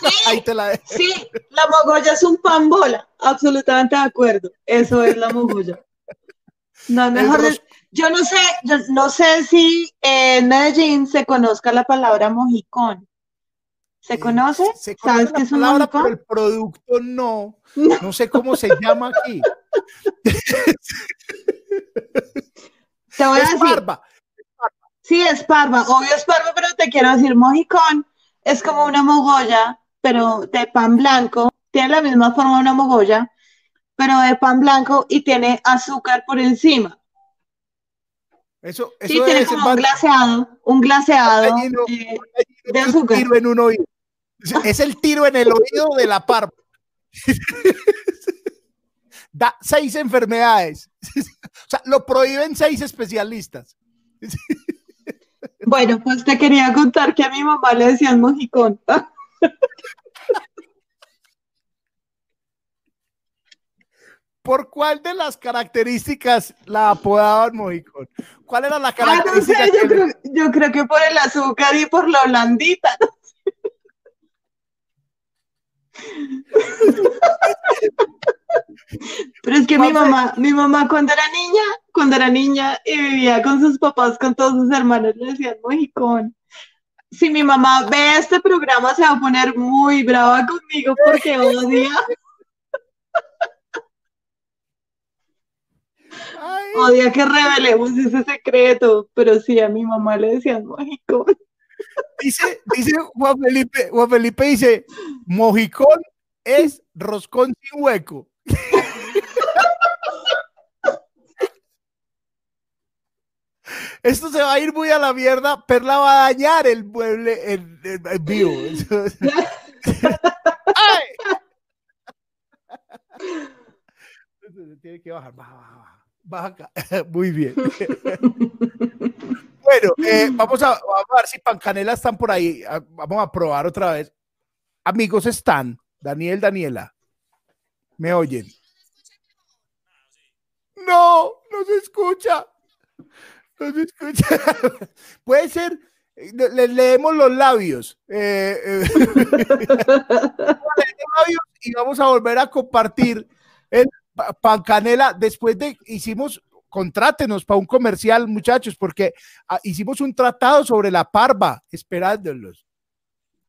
Sí, la sí, la mogolla es un pan bola, absolutamente de acuerdo. Eso es la mogolla. No, mejor, yo no sé, yo no sé si en Medellín se conozca la palabra mojicón. ¿Se conoce? ¿Sabes qué es un palabra, pero el producto no. No sé cómo se llama aquí. Te voy a decir. Parva. Sí, es parva. Obvio es parva, pero te quiero decir, mojicón es como una mogolla, pero de pan blanco. Tiene la misma forma de una mogolla, pero de pan blanco y tiene azúcar por encima. Eso, eso sí, tiene como un glaseado, un glaseado de, azúcar. en un oído. Es el tiro en el oído de la parva. da seis enfermedades. o sea, lo prohíben seis especialistas. bueno, pues te quería contar que a mi mamá le decían mojicón. ¿Por cuál de las características la apodaban mojicón? ¿Cuál era la característica? Ah, no sé, yo, creo, yo, creo, que por el azúcar y por la blandita. ¿no? Pero es que mi mamá, mi mamá cuando era niña, cuando era niña y vivía con sus papás, con todos sus hermanos, le decían mojicón. Si mi mamá ve este programa, se va a poner muy brava conmigo porque odia. Odia que revelemos ese secreto, pero sí, a mi mamá le decían mojicón. Dice, dice Juan Felipe, Juan Felipe dice, mojicón es roscón sin hueco. Esto se va a ir muy a la mierda. Perla va a dañar el mueble en, vivo. Tiene que bajar, baja, baja, baja acá. Muy bien. bueno, eh, vamos, a, vamos, a, ver si Pancanela están por ahí. Ah, vamos a probar otra vez. Amigos, están. Daniel, Daniela. ¿Me oyen? No, no se escucha. No se escucha. Puede ser, le, leemos los labios. Eh, eh. y vamos a volver a compartir el Pancanela. Después de, hicimos, contrátenos para un comercial, muchachos, porque ah, hicimos un tratado sobre la parva, esperándolos.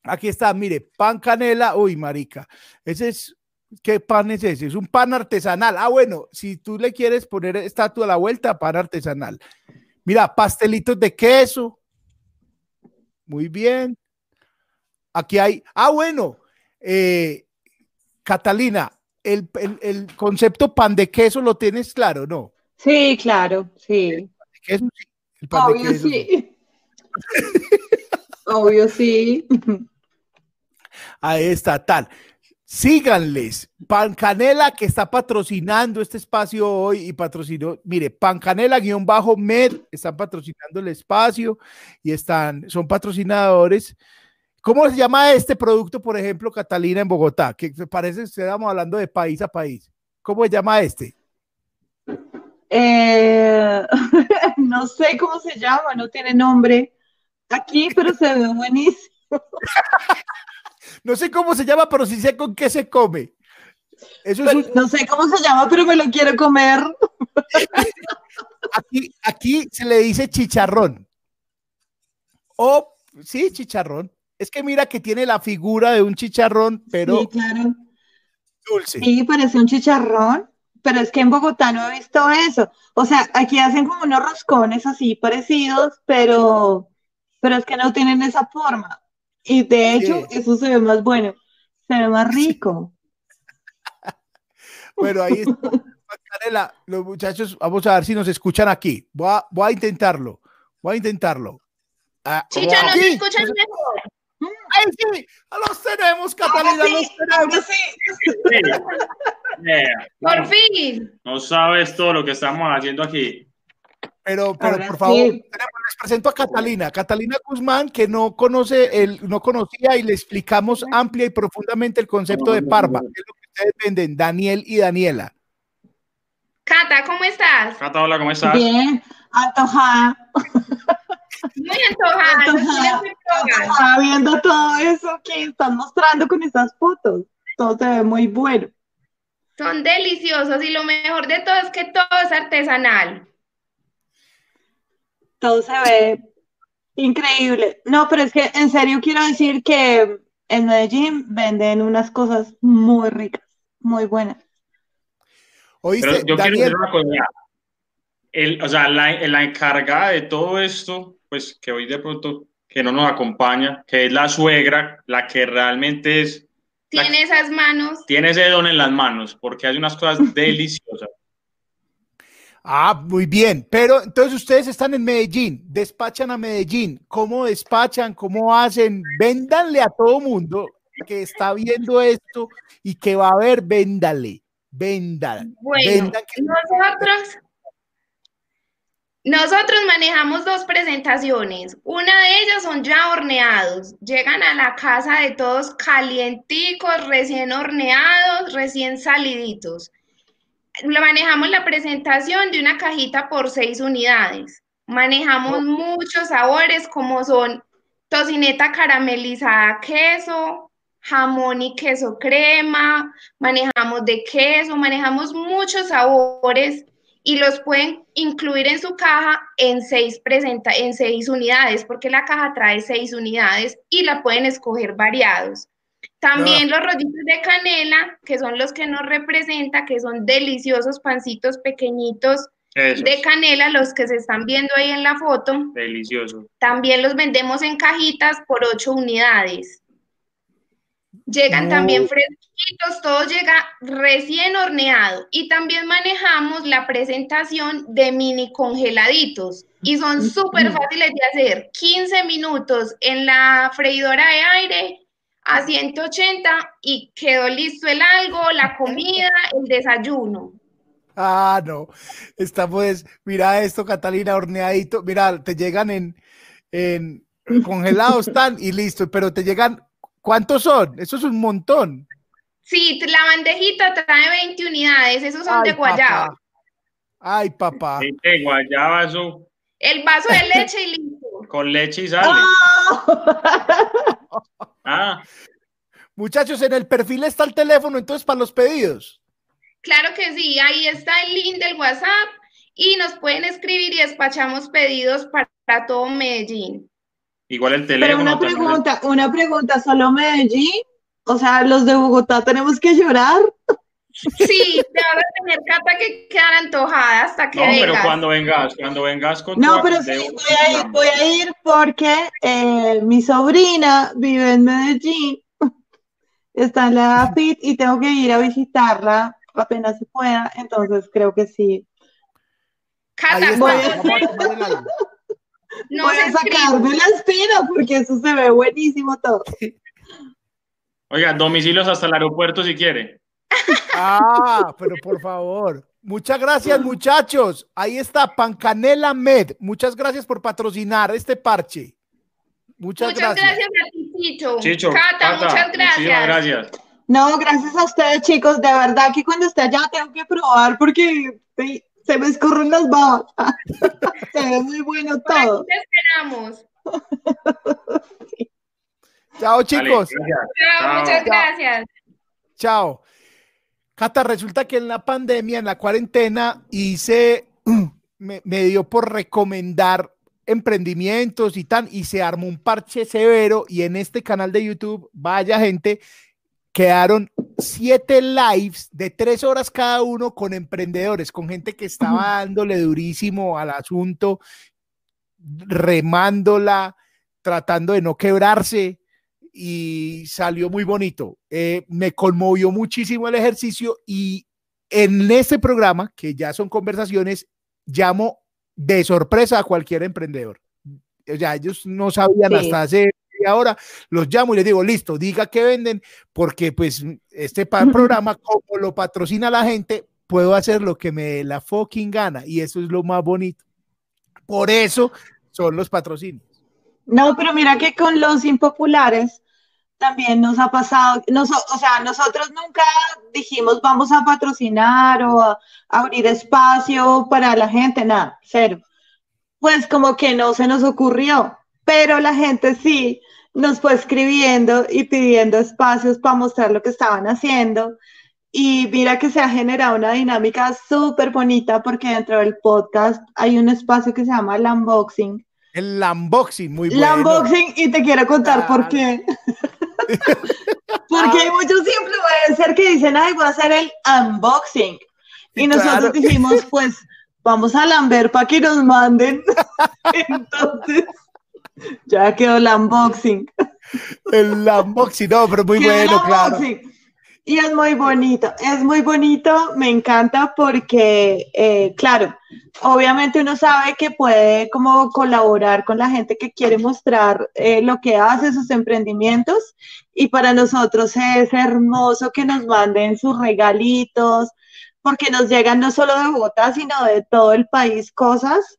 Aquí está, mire, pan canela, uy, marica, ese es, ¿qué pan es ese? Es un pan artesanal. Ah, bueno, si tú le quieres poner estatua a la vuelta, pan artesanal. Mira, pastelitos de queso. Muy bien. Aquí hay, ah, bueno, eh, Catalina, el, concepto pan de queso lo tienes claro, ¿no? Sí, claro, sí. El pan de queso, sí. Obvio, sí. Ahí está, tal. Síganles. Pancanela que está patrocinando este espacio hoy y patrocinó, mire, Pancanela-Med están patrocinando el espacio y están, son patrocinadores. ¿Cómo se llama este producto, por ejemplo, Catalina en Bogotá? Que parece que estamos hablando de país a país. ¿Cómo se llama este? Eh, no sé cómo se llama, no tiene nombre aquí, pero se ve buenísimo. no sé cómo se llama, pero sí sé con qué se come. Eso es un... No sé cómo se llama, pero me lo quiero comer. aquí, aquí se le dice chicharrón. O, sí, chicharrón. Es que mira que tiene la figura de un chicharrón, pero sí, claro. dulce. Sí, parece un chicharrón, pero es que en Bogotá no he visto eso. O sea, aquí hacen como unos roscones así parecidos, pero, pero es que no tienen esa forma. Y de hecho, eso se ve más bueno, se ve más rico. bueno, ahí está. los muchachos, vamos a ver si nos escuchan aquí. Voy a, voy a intentarlo. Voy a intentarlo. Ah, Chicho, ¿nos escuchas mejor? ¡Ay, sí! ¡Los tenemos, Catalina! ¡Los tenemos! ¡Por fin! No sabes todo lo que estamos haciendo aquí. Pero, pero por favor, les presento a Catalina, Catalina Guzmán, que no conoce, el, no conocía y le explicamos amplia y profundamente el concepto de Parva, que es lo que ustedes venden, Daniel y Daniela. Cata, ¿cómo estás? Cata, hola, ¿cómo estás? Bien, antojada. Muy antojada. Antojada, viendo todo eso que están mostrando con esas fotos. Todo se ve muy bueno. Son deliciosos y lo mejor de todo es que todo es artesanal todo se ve increíble. No, pero es que en serio quiero decir que en Medellín venden unas cosas muy ricas, muy buenas. ¿Oíste, yo quiero decir una cosa. El, o sea, la, la, encargada de todo esto, pues que hoy de pronto que no nos acompaña, que es la suegra, la que realmente es... Tiene esas manos. Tiene ese don en las manos, porque hay unas cosas deliciosas. Ah, muy bien. Pero entonces ustedes están en Medellín, despachan a Medellín. ¿Cómo despachan? ¿Cómo hacen? Véndanle a todo mundo que está viendo esto y que va a ver, véndale, vendan. Bueno, nosotros, nosotros manejamos dos presentaciones. Una de ellas son ya horneados. Llegan a la casa de todos calienticos, recién horneados, recién saliditos manejamos la presentación de una cajita por seis unidades. Manejamos muchos sabores como son tocineta caramelizada queso, jamón y queso crema, manejamos de queso, manejamos muchos sabores y los pueden incluir en su caja en seis, presenta en seis unidades, porque la caja trae seis unidades y la pueden escoger variados. También los rollitos de canela, que son los que nos representa, que son deliciosos pancitos pequeñitos de canela, los que se están viendo ahí en la foto. Delicioso. También los vendemos en cajitas por ocho unidades. Llegan también fresquitos, todo llega recién horneado. Y también manejamos la presentación de mini congeladitos. Y son súper fáciles de hacer. 15 minutos en la freidora de aire a 180 y quedó listo el algo, la comida, el desayuno. Ah, no. Estamos, pues, mira esto, Catalina, horneadito. Mira, te llegan en, en congelados están y listo, pero te llegan, ¿cuántos son? Eso es un montón. Sí, la bandejita trae 20 unidades, esos son de guayaba. Ay, papá. De guayaba, eso. El vaso de leche y listo. Con leche y sal. Ah. Muchachos, en el perfil está el teléfono, entonces para los pedidos. Claro que sí, ahí está el link del WhatsApp y nos pueden escribir y despachamos pedidos para todo Medellín. Igual el teléfono. Pero una pregunta, una pregunta, ¿solo Medellín? O sea, los de Bogotá tenemos que llorar. Sí, te vas a tener cata que quedar antojada hasta que no, pero cuando vengas, cuando vengas con No, pero sí, voy a ir, voy a ir porque eh, mi sobrina vive en Medellín, está en la FIT y tengo que ir a visitarla apenas se pueda, entonces creo que sí. Cata, voy a, no voy a sacarme la espina porque eso se ve buenísimo todo. Oiga, domicilios hasta el aeropuerto si quiere. Ah, pero por favor. Muchas gracias, muchachos. Ahí está Pancanela Med. Muchas gracias por patrocinar este parche. Muchas, muchas gracias. a ti, Chicho. Cata, muchas gracias. gracias. No, gracias a ustedes, chicos. De verdad que cuando esté allá tengo que probar porque se me escurren las babas. se ve muy bueno todo. Te esperamos. Chao, chicos. Chao, muchas gracias. Chao. Cata, resulta que en la pandemia, en la cuarentena, hice, me, me dio por recomendar emprendimientos y tan, y se armó un parche severo y en este canal de YouTube, vaya gente, quedaron siete lives de tres horas cada uno con emprendedores, con gente que estaba dándole durísimo al asunto, remándola, tratando de no quebrarse y salió muy bonito. Eh, me conmovió muchísimo el ejercicio y en este programa, que ya son conversaciones, llamo de sorpresa a cualquier emprendedor. O sea, ellos no sabían hasta hace ahora los llamo y les digo, listo, diga que venden, porque pues este programa, como lo patrocina la gente, puedo hacer lo que me dé la fucking gana y eso es lo más bonito. Por eso son los patrocinios. No, pero mira que con los impopulares también nos ha pasado, o sea, nosotros nunca dijimos vamos a patrocinar o a abrir espacio para la gente, nada, cero. Pues como que no se nos ocurrió, pero la gente sí nos fue escribiendo y pidiendo espacios para mostrar lo que estaban haciendo. Y mira que se ha generado una dinámica súper bonita porque dentro del podcast hay un espacio que se llama el unboxing. El unboxing, muy bueno. El unboxing, y te quiero contar por qué. porque hay muchos ser que dicen, ay, voy a hacer el unboxing. Y nosotros dijimos, pues, vamos a lamber para que nos manden. Entonces, ya quedó el unboxing. El unboxing, no, pero muy bueno, claro. Y es muy bonito, es muy bonito, me encanta porque, eh, claro, obviamente uno sabe que puede como colaborar con la gente que quiere mostrar eh, lo que hace, sus emprendimientos, y para nosotros es hermoso que nos manden sus regalitos, porque nos llegan no solo de Bogotá, sino de todo el país cosas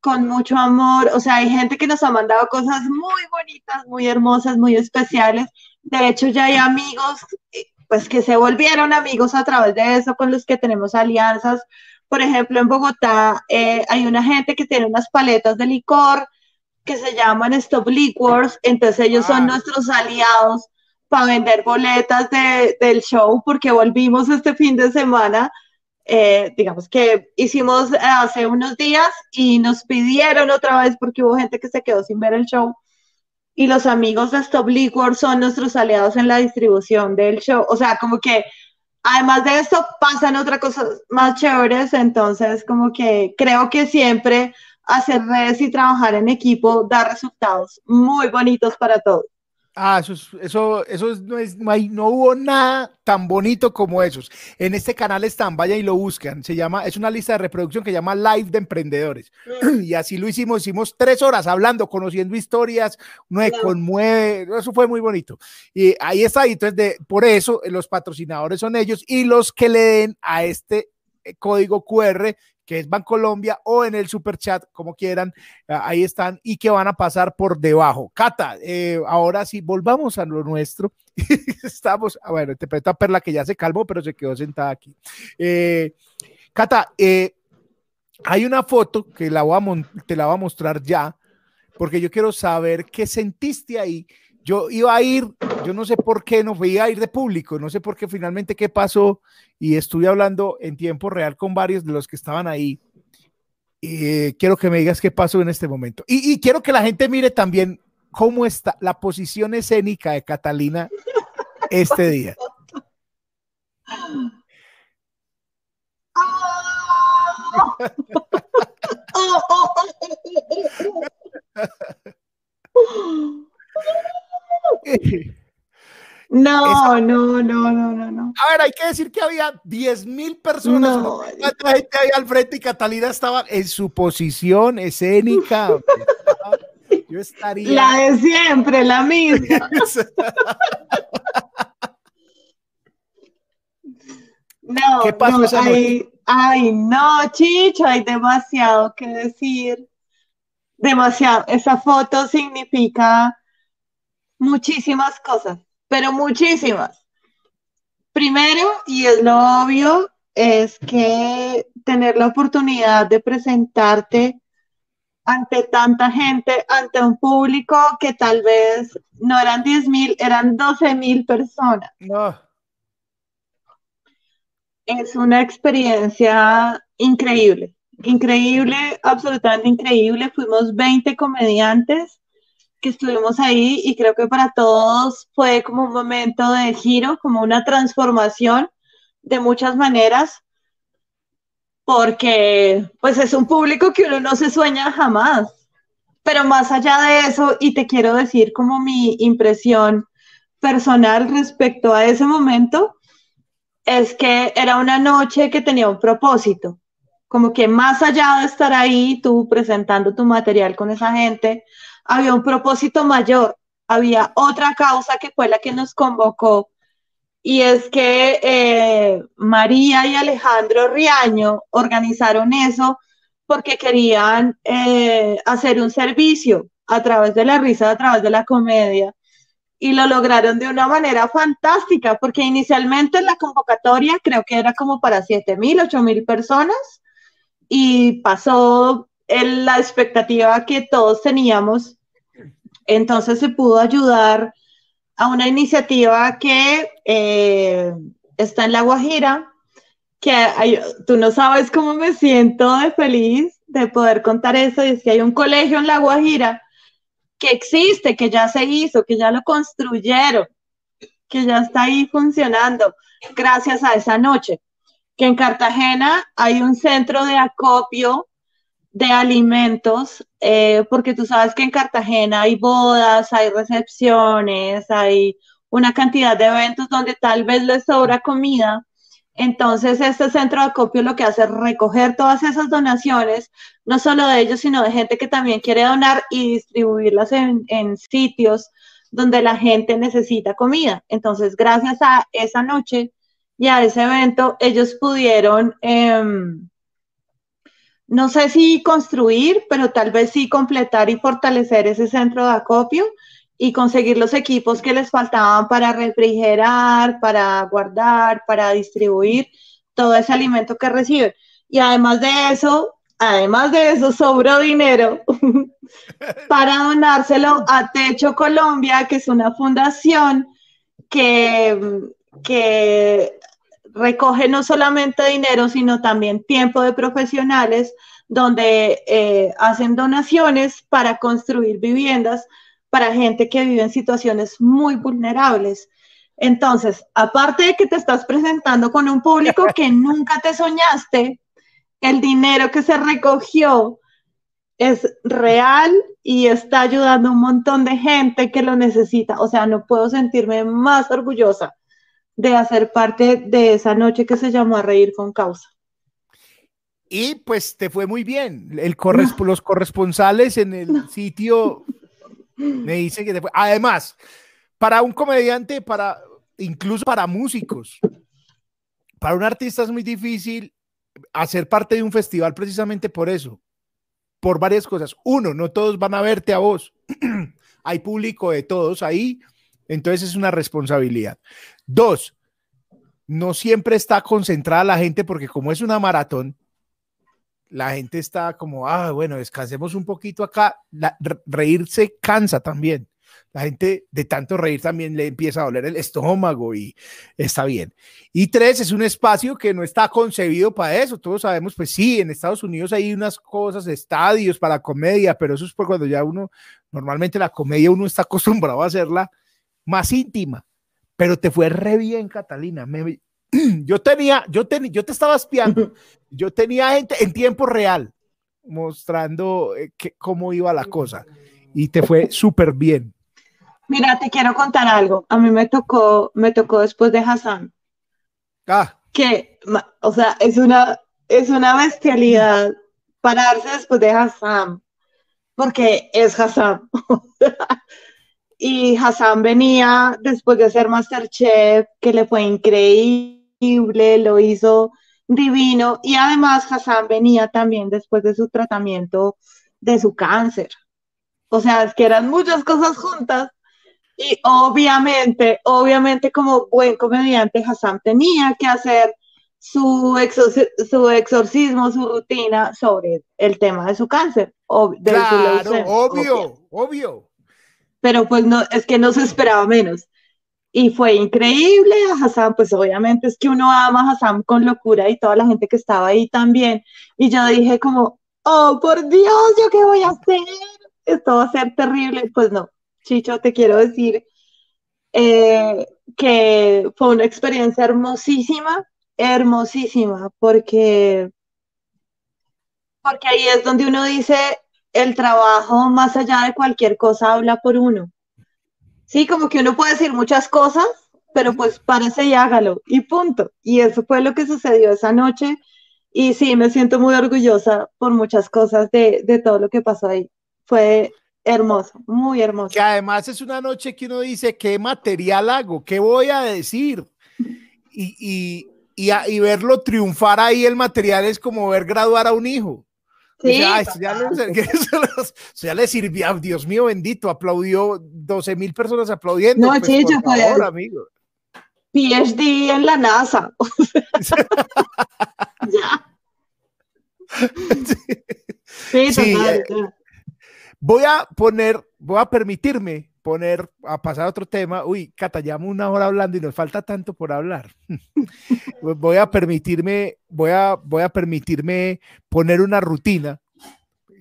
con mucho amor. O sea, hay gente que nos ha mandado cosas muy bonitas, muy hermosas, muy especiales. De hecho, ya hay amigos, eh, pues que se volvieron amigos a través de eso, con los que tenemos alianzas. Por ejemplo, en Bogotá eh, hay una gente que tiene unas paletas de licor que se llaman Stop Liquors, entonces ellos son nuestros aliados para vender boletas del show porque volvimos este fin de semana. Eh, digamos que hicimos hace unos días y nos pidieron otra vez porque hubo gente que se quedó sin ver el show y los amigos de Stop Liquor son nuestros aliados en la distribución del show. O sea, como que además de esto pasan otras cosas más chéveres, entonces como que creo que siempre hacer redes y trabajar en equipo da resultados muy bonitos para todos. Ah, eso, eso, eso no, es, no, hay, no hubo nada tan bonito como esos. En este canal están, vayan y lo buscan. Se llama, es una lista de reproducción que se llama Live de Emprendedores. Mm. Y así lo hicimos, hicimos tres horas hablando, conociendo historias, me conmueve, eso fue muy bonito. Y ahí está, y entonces de, por eso los patrocinadores son ellos y los que le den a este eh, código QR que es Bancolombia, o en el super chat, como quieran, ah, ahí están y que van a pasar por debajo. Cata, eh, ahora sí, volvamos a lo nuestro. Estamos, ah, bueno, interpreta a Perla que ya se calmó, pero se quedó sentada aquí. Eh, Cata, eh, hay una foto que la voy a te la voy a mostrar ya, porque yo quiero saber qué sentiste ahí yo iba a ir, yo no sé por qué no fui a ir de público, no sé por qué finalmente qué pasó y estuve hablando en tiempo real con varios de los que estaban ahí. y quiero que me digas qué pasó en este momento. Y, quiero que la gente mire también cómo está la posición escénica de Catalina este día. No, no, no, no, no, no. A ver, hay que decir que había 10 mil personas. No. gente ahí al frente y Catalina estaba en su posición escénica. Yo estaría. La de siempre, la misma. no, ¿Qué pasó esa noche? Ay, no, Chicho, hay demasiado que decir. Demasiado. Esa foto significa muchísimas cosas, pero muchísimas. Primero, y es lo obvio, es que tener la oportunidad de presentarte ante tanta gente, ante un público que tal vez no eran 10 mil, eran 12 mil personas. Es una experiencia increíble, increíble, absolutamente increíble. Fuimos 20 comediantes que estuvimos ahí y creo que para todos fue como un momento de giro, como una transformación de muchas maneras, porque pues es un público que uno no se sueña jamás. Pero más allá de eso, y te quiero decir como mi impresión personal respecto a ese momento, es que era una noche que tenía un propósito, como que más allá de estar ahí, tú presentando tu material con esa gente, había un propósito mayor, había otra causa que fue la que nos convocó y es que eh, María y Alejandro Riaño organizaron eso porque querían eh, hacer un servicio a través de la risa, a través de la comedia. Y lo lograron de una manera fantástica, porque inicialmente la convocatoria creo que era como para 7 mil, 8 mil personas, y pasó la expectativa que todos teníamos. Entonces se pudo ayudar a una iniciativa que eh, está en La Guajira, que tú no sabes cómo me siento de feliz de poder contar eso, y es que hay un colegio en La Guajira que existe, que ya se hizo, que ya lo construyeron, que ya está ahí funcionando gracias a esa noche. Que en Cartagena hay un centro de acopio de alimentos, eh, porque tú sabes que en Cartagena hay bodas, hay recepciones, hay una cantidad de eventos donde tal vez les sobra comida. Entonces, este centro de acopio lo que hace es recoger todas esas donaciones, no solo de ellos, sino de gente que también quiere donar y distribuirlas en, sitios donde la gente necesita comida. Entonces, gracias a esa noche y a ese evento, ellos pudieron em, no sé si construir, pero tal vez sí completar y fortalecer ese centro de acopio y conseguir los equipos que les faltaban para refrigerar, para guardar, para distribuir todo ese alimento que reciben. Y además de eso, además de eso, sobró dinero para donárselo a Techo Colombia, que es una fundación que, que recoge no solamente dinero, sino también tiempo de profesionales donde eh, hacen donaciones para construir viviendas para gente que vive en situaciones muy vulnerables. Entonces, aparte de que te estás presentando con un público que nunca te soñaste, el dinero que se recogió es real y está ayudando a un montón de gente que lo necesita. O sea, no puedo sentirme más orgullosa de hacer parte de esa noche que se llamó a reír con causa. Y pues te fue muy bien. El Los corresponsales en el sitio me dicen que te fue. Además, para un comediante, para incluso para músicos, para un artista es muy difícil hacer parte de un festival precisamente por eso, por varias cosas. Uno, no todos van a verte a vos. Hay público de todos ahí entonces es una responsabilidad. Dos, no siempre está concentrada la gente porque como es una maratón, la gente está como, ah, bueno, descansemos un poquito acá. reírse cansa también. La gente de tanto reír también le empieza a doler el estómago y está bien. Y tres, es un espacio que no está concebido para eso. Todos sabemos, pues sí, en Estados Unidos hay unas cosas, estadios para comedia, pero eso es por cuando ya uno, normalmente la comedia uno está acostumbrado a hacerla más íntima, pero te fue re bien, Catalina. yo tenía, yo, tenía, yo te estaba espiando, yo tenía gente en tiempo real mostrando eh, que, cómo iba la cosa y te fue súper bien. Mira, te quiero contar algo. A mí me tocó, me tocó después de Hassan. Ah. Que, o sea, es una, es una bestialidad pararse después de Hassan, porque es Hassan. Y Hassan venía después de ser Masterchef, que le fue increíble, lo hizo divino. Y además Hassan venía también después de su tratamiento de su cáncer. O sea, es que eran muchas cosas juntas. Y obviamente, obviamente como buen comediante, Hassan tenía que hacer su, su exorcismo, su rutina sobre el tema de su cáncer. claro, obvio, obvio. Pero pues no, es que no se esperaba menos. Y fue increíble a Hassan, pues obviamente es que uno ama a Hassan con locura y toda la gente que estaba ahí también. Y yo dije como, oh, por Dios, ¿yo qué voy a hacer? Esto va a ser terrible. Pues no, Chicho, te quiero decir eh, que fue una experiencia hermosísima, hermosísima, porque, porque ahí es donde uno dice, el trabajo más allá de cualquier cosa habla por uno. Sí, como que uno puede decir muchas cosas, pero pues párese y hágalo y punto. Y eso fue lo que sucedió esa noche. Y sí, me siento muy orgullosa por muchas cosas de, de todo lo que pasó ahí. Fue hermoso, muy hermoso. Que además es una noche que uno dice, ¿qué material hago? ¿Qué voy a decir? Y, y, y, y verlo triunfar ahí el material es como ver graduar a un hijo. Sí. ya, le sirvió, Dios mío bendito, aplaudió 12 mil personas aplaudiendo. No, pues, chicho, por favor, amigo. PhD en la NASA. ya. Sí, sí eh, Voy a poner, voy a permitirme poner, a pasar a otro tema. Uy, Cata, llevamos una hora hablando y nos falta tanto por hablar. voy a permitirme, voy a, voy a permitirme poner una rutina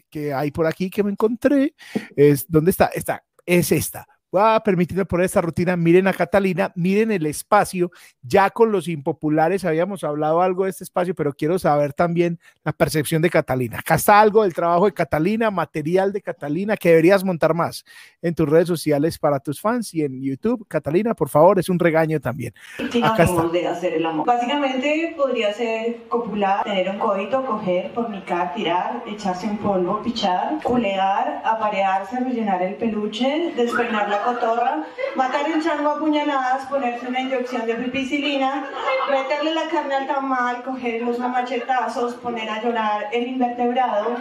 que hay por aquí que me encontré. Es, ¿Dónde está? Está, es esta voy a permitirme poner esta rutina. Miren a Catalina, miren el espacio. Ya con los impopulares habíamos hablado algo de este espacio, pero quiero saber también la percepción de Catalina. Acá está algo del trabajo de Catalina, material de Catalina que deberías montar más en tus redes sociales para tus fans y en YouTube. Catalina, por favor, es un regaño también. Acá está. de hacer el amor. Básicamente podría ser copular, tener un coito, coger, fornicar, tirar, echarse un polvo, pichar, culear, aparearse, rellenar el peluche, despeinar la cotorra, matar el chango a puñaladas, ponerse una inyección de pipicilina, meterle la carne al tamal, cogerlos a machetazos, poner a llorar el invertebrado,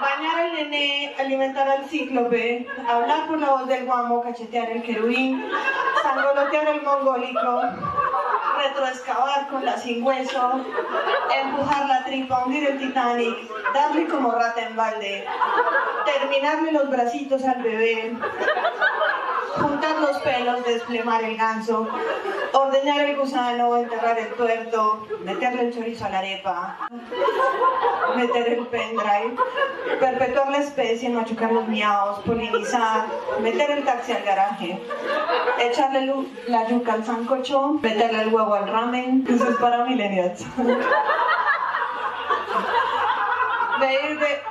bañar al nené, alimentar al cíclope, hablar por la voz del guamo, cachetear el querubín, sangolotear el mongólico, retroexcavar con la sin hueso, empujar la tripa, hundir el Titanic, darle como rata en balde, terminarle los bracitos al bebé, juntar los pelos, desplemar el ganso, ordeñar el gusano, enterrar el tuerto, meterle el chorizo a la arepa, meter el pendrive, perpetuar la especie, machucar los miaos, polinizar, meter el taxi al garaje, echarle la yuca al sancocho, meterle el huevo al ramen, eso es para millennials.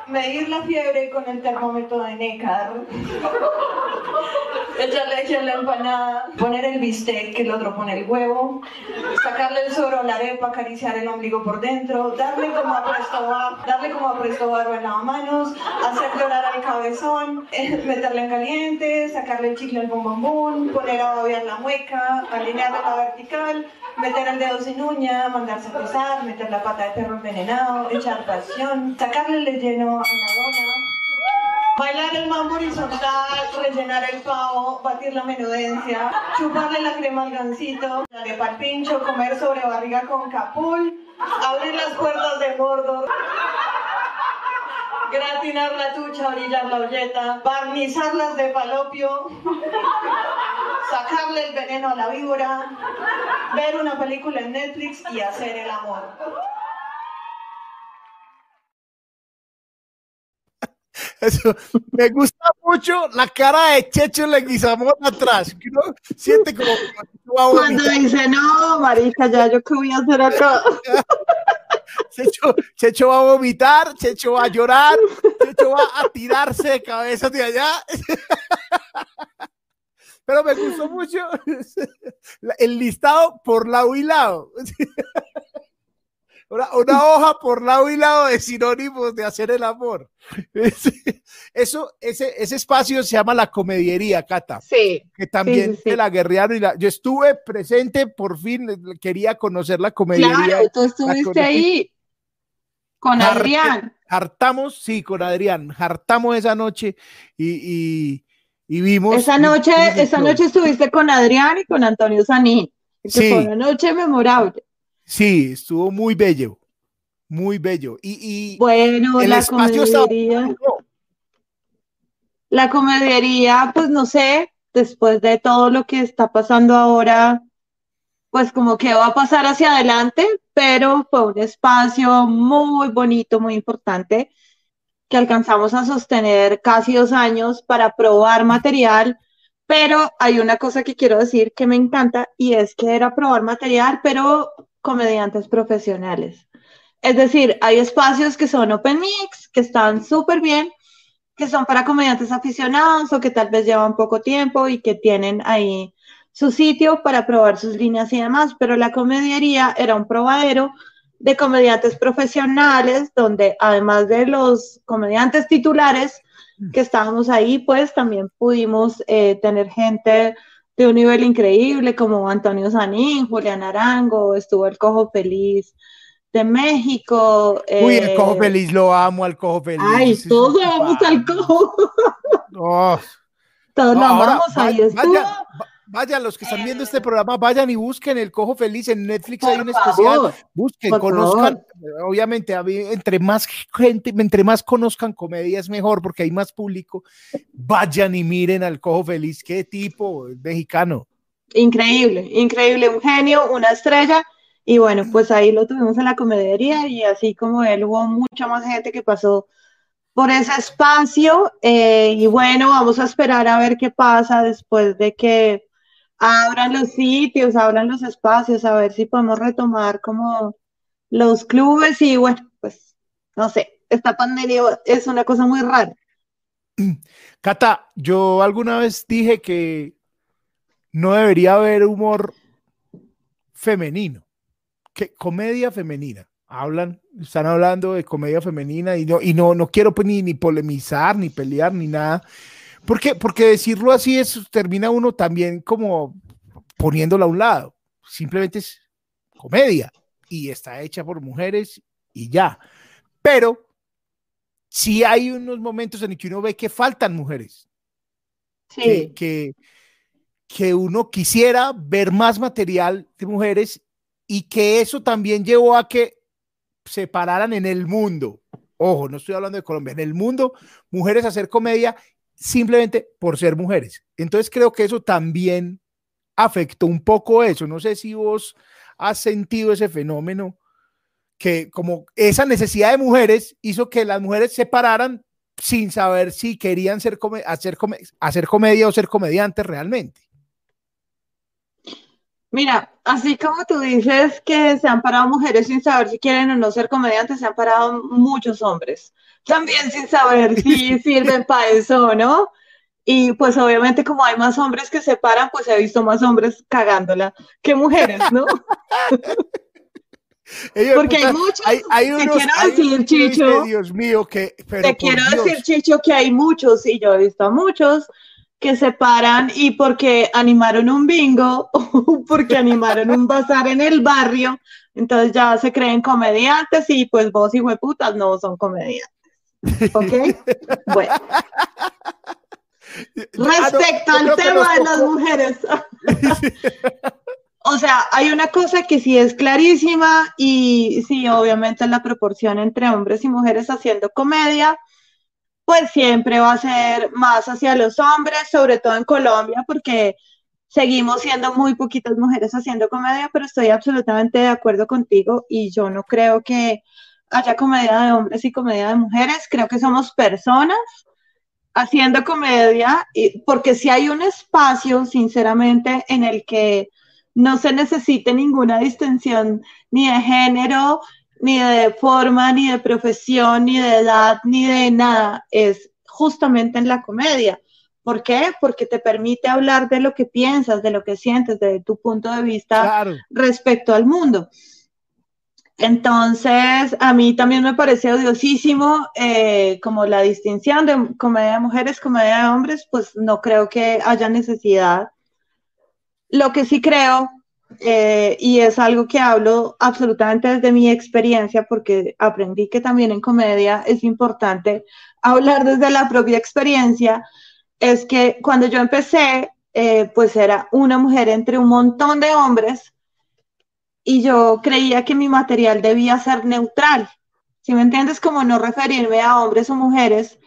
Medir, la fiebre con el termómetro de Necar echarle leche a la empanada, poner el bistec, que el otro pone el huevo, sacarle el suero a la arepa, acariciar el ombligo por dentro, darle como a presto, darle como a presto barro en manos, hacer llorar al cabezón, eh, meterle en caliente, sacarle el chicle al bombombón, poner a babear la mueca, alinearla la vertical, meter el dedo sin uña, mandarse a pesar, meter la pata de perro envenenado, echar pasión, sacarle el relleno a la dona, Bailar el mambo horizontal, rellenar el pavo, batir la menudencia, chuparle la crema al gansito, darle pal pincho, comer sobre barriga con capul, abrir las puertas de Mordor, gratinar la tucha, orillar la olleta, barnizarlas de palopio, sacarle el veneno a la víbora, ver una película en Netflix y hacer el amor. me gusta mucho la cara de Checho Leguizamón atrás. Que uno siente como cuando dice, no, marica, ya yo qué voy a hacer acá. Checho, Checho va a vomitar, Checho va a llorar, Checho va a tirarse de cabeza de allá. Pero me gustó mucho el listado por lado y lado. Una, hoja por lado y lado de sinónimos de hacer el amor. Eso, ese, ese espacio se llama la comediería, Cata. Sí. Que también de la guerrearon y la, yo estuve presente, por fin quería conocer la comediería. Claro, tú estuviste ahí con Adrián. Hartamos, sí, con Adrián, hartamos esa noche y, y vimos. Esa noche, esa noche estuviste con Adrián y con Antonio Sanín. Sí. Fue una noche memorable. Sí, estuvo muy bello, muy bello. Y, bueno, el la espacio La comediería, pues no sé, después de todo lo que está pasando ahora, pues como que va a pasar hacia adelante, pero fue un espacio muy bonito, muy importante que alcanzamos a sostener casi dos años para probar material, pero hay una cosa que quiero decir que me encanta y es que era probar material, pero comediantes profesionales. Es decir, hay espacios que son open mix, que están súper bien, que son para comediantes aficionados o que tal vez llevan poco tiempo y que tienen ahí su sitio para probar sus líneas y demás, pero la comediería era un probadero de comediantes profesionales, donde además de los comediantes titulares que estábamos ahí, pues también pudimos eh, tener gente de un nivel increíble como Antonio Sanín, Julián Arango, estuvo el Cojo Feliz de México. Uy, el Cojo eh, Feliz, lo amo al Cojo Feliz. Ay, todos amamos al Cojo. Oh. Todos lo amamos, ahí estuvo. Vayan, los que están viendo este programa, vayan y busquen El Cojo Feliz en Netflix, hay un especial, busquen, conozcan, obviamente, entre más gente, entre más conozcan comedia es mejor porque hay más público, vayan y miren al Cojo Feliz, qué tipo, mexicano. Increíble, increíble, un genio, una estrella, y bueno, pues ahí lo tuvimos en la comedería y así como él hubo mucha más gente que pasó por ese espacio, eh, y bueno, vamos a esperar a ver qué pasa después de que abran los sitios, abran los espacios, a ver si podemos retomar como los clubes y bueno, pues no sé, esta pandemia es una cosa muy rara. Cata, yo alguna vez dije que no debería haber humor femenino, que comedia femenina. Hablan, están hablando de comedia femenina y no, y no, no quiero pues ni, ni polemizar, ni pelear, ni nada porque, porque decirlo así es, termina uno también como poniéndola a un lado. Simplemente es comedia y está hecha por mujeres y ya. Pero sí hay unos momentos en los que uno ve que faltan mujeres. Sí. Que, que, uno quisiera ver más material de mujeres y que eso también llevó a que se pararan en el mundo. Ojo, no estoy hablando de Colombia, en el mundo, mujeres a hacer comedia simplemente por ser mujeres. Entonces creo que eso también afectó un poco eso. No sé si vos has sentido ese fenómeno, que como esa necesidad de mujeres hizo que las mujeres se pararan sin saber si querían ser hacer, hacer comedia o ser comediantes realmente. Mira, así como tú dices que se han parado mujeres sin saber si quieren o no ser comediantes, se han parado muchos hombres también sin saber si sirven para eso, ¿no? Y pues obviamente como hay más hombres que se paran, pues he visto más hombres cagándola que mujeres, ¿no? Porque hay muchos, hay, te quiero decir, Chicho, Dios mío, que, te quiero decir, Chicho, que hay muchos, y yo he visto a muchos, que se paran y porque animaron un bingo o porque animaron un bazar en el barrio, entonces ya se creen comediantes y pues vos, de putas, no son comediantes. ¿Ok? Bueno. Respecto al tema de las mujeres. o sea, hay una cosa que sí es clarísima y sí, obviamente la proporción entre hombres y mujeres haciendo comedia pues siempre va a ser más hacia los hombres, sobre todo en Colombia, porque seguimos siendo muy poquitas mujeres haciendo comedia, pero estoy absolutamente de acuerdo contigo y yo no creo que haya comedia de hombres y comedia de mujeres, creo que somos personas haciendo comedia, y, porque si hay un espacio, sinceramente, en el que no se necesite ninguna distinción ni de género, ni de forma, ni de profesión, ni de edad, ni de nada. Es justamente en la comedia. ¿Por qué? Porque te permite hablar de lo que piensas, de lo que sientes, de tu punto de vista respecto al mundo. Entonces, a mí también me parece odiosísimo eh, como la distinción de comedia de mujeres, comedia de hombres, pues no creo que haya necesidad. Lo que sí creo eh, y es algo que hablo absolutamente desde mi experiencia, porque aprendí que también en comedia es importante hablar desde la propia experiencia, es que cuando yo empecé, eh, pues era una mujer entre un montón de hombres y yo creía que mi material debía ser neutral. Si me entiendes, como no referirme a hombres o mujeres,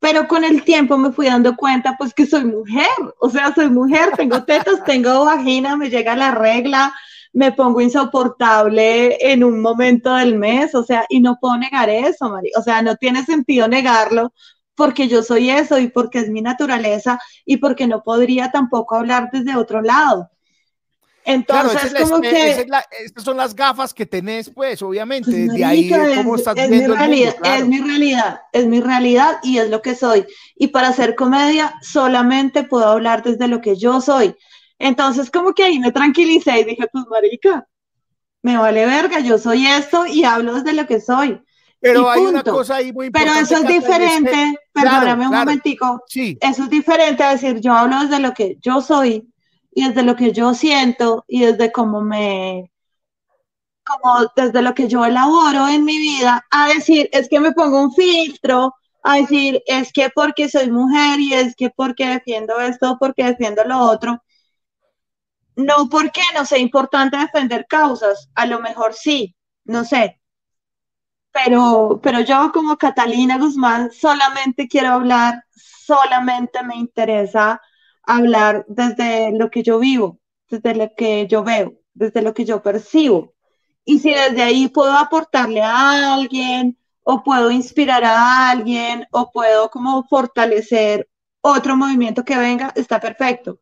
pero con el tiempo me fui dando cuenta pues que soy mujer, o sea, soy mujer, tengo tetas, tengo vagina, me llega la regla, me pongo insoportable en un momento del mes, o sea, y no puedo negar eso, Mari, o sea, no tiene sentido negarlo porque yo soy eso y porque es mi naturaleza y porque no podría tampoco hablar desde otro lado. Entonces, como que... estas son las gafas que tenés, pues, obviamente, pues, desde ahí, ¿cómo estás es mi realidad, Es mi realidad, es mi realidad y es lo que soy. Y para hacer comedia, solamente puedo hablar desde lo que yo soy. Entonces, como que ahí me tranquilicé y dije, pues, marica, me vale verga, yo soy esto y hablo desde lo que soy. Pero hay una cosa ahí muy importante. Pero eso es diferente, perdóname un momentico, sí. eso es diferente a decir, yo hablo desde lo que yo soy y desde lo que yo siento y desde cómo me, como desde lo que yo elaboro en mi vida, a decir, es que me pongo un filtro, a decir, es que porque soy mujer y es que porque defiendo esto, porque defiendo lo otro. No porque no sea importante defender causas, a lo mejor sí, no sé. Pero, pero yo como Catalina Guzmán solamente quiero hablar, solamente me interesa hablar desde lo que yo vivo, desde lo que yo veo, desde lo que yo percibo. Y si desde ahí puedo aportarle a alguien o puedo inspirar a alguien o puedo como fortalecer otro movimiento que venga, está perfecto.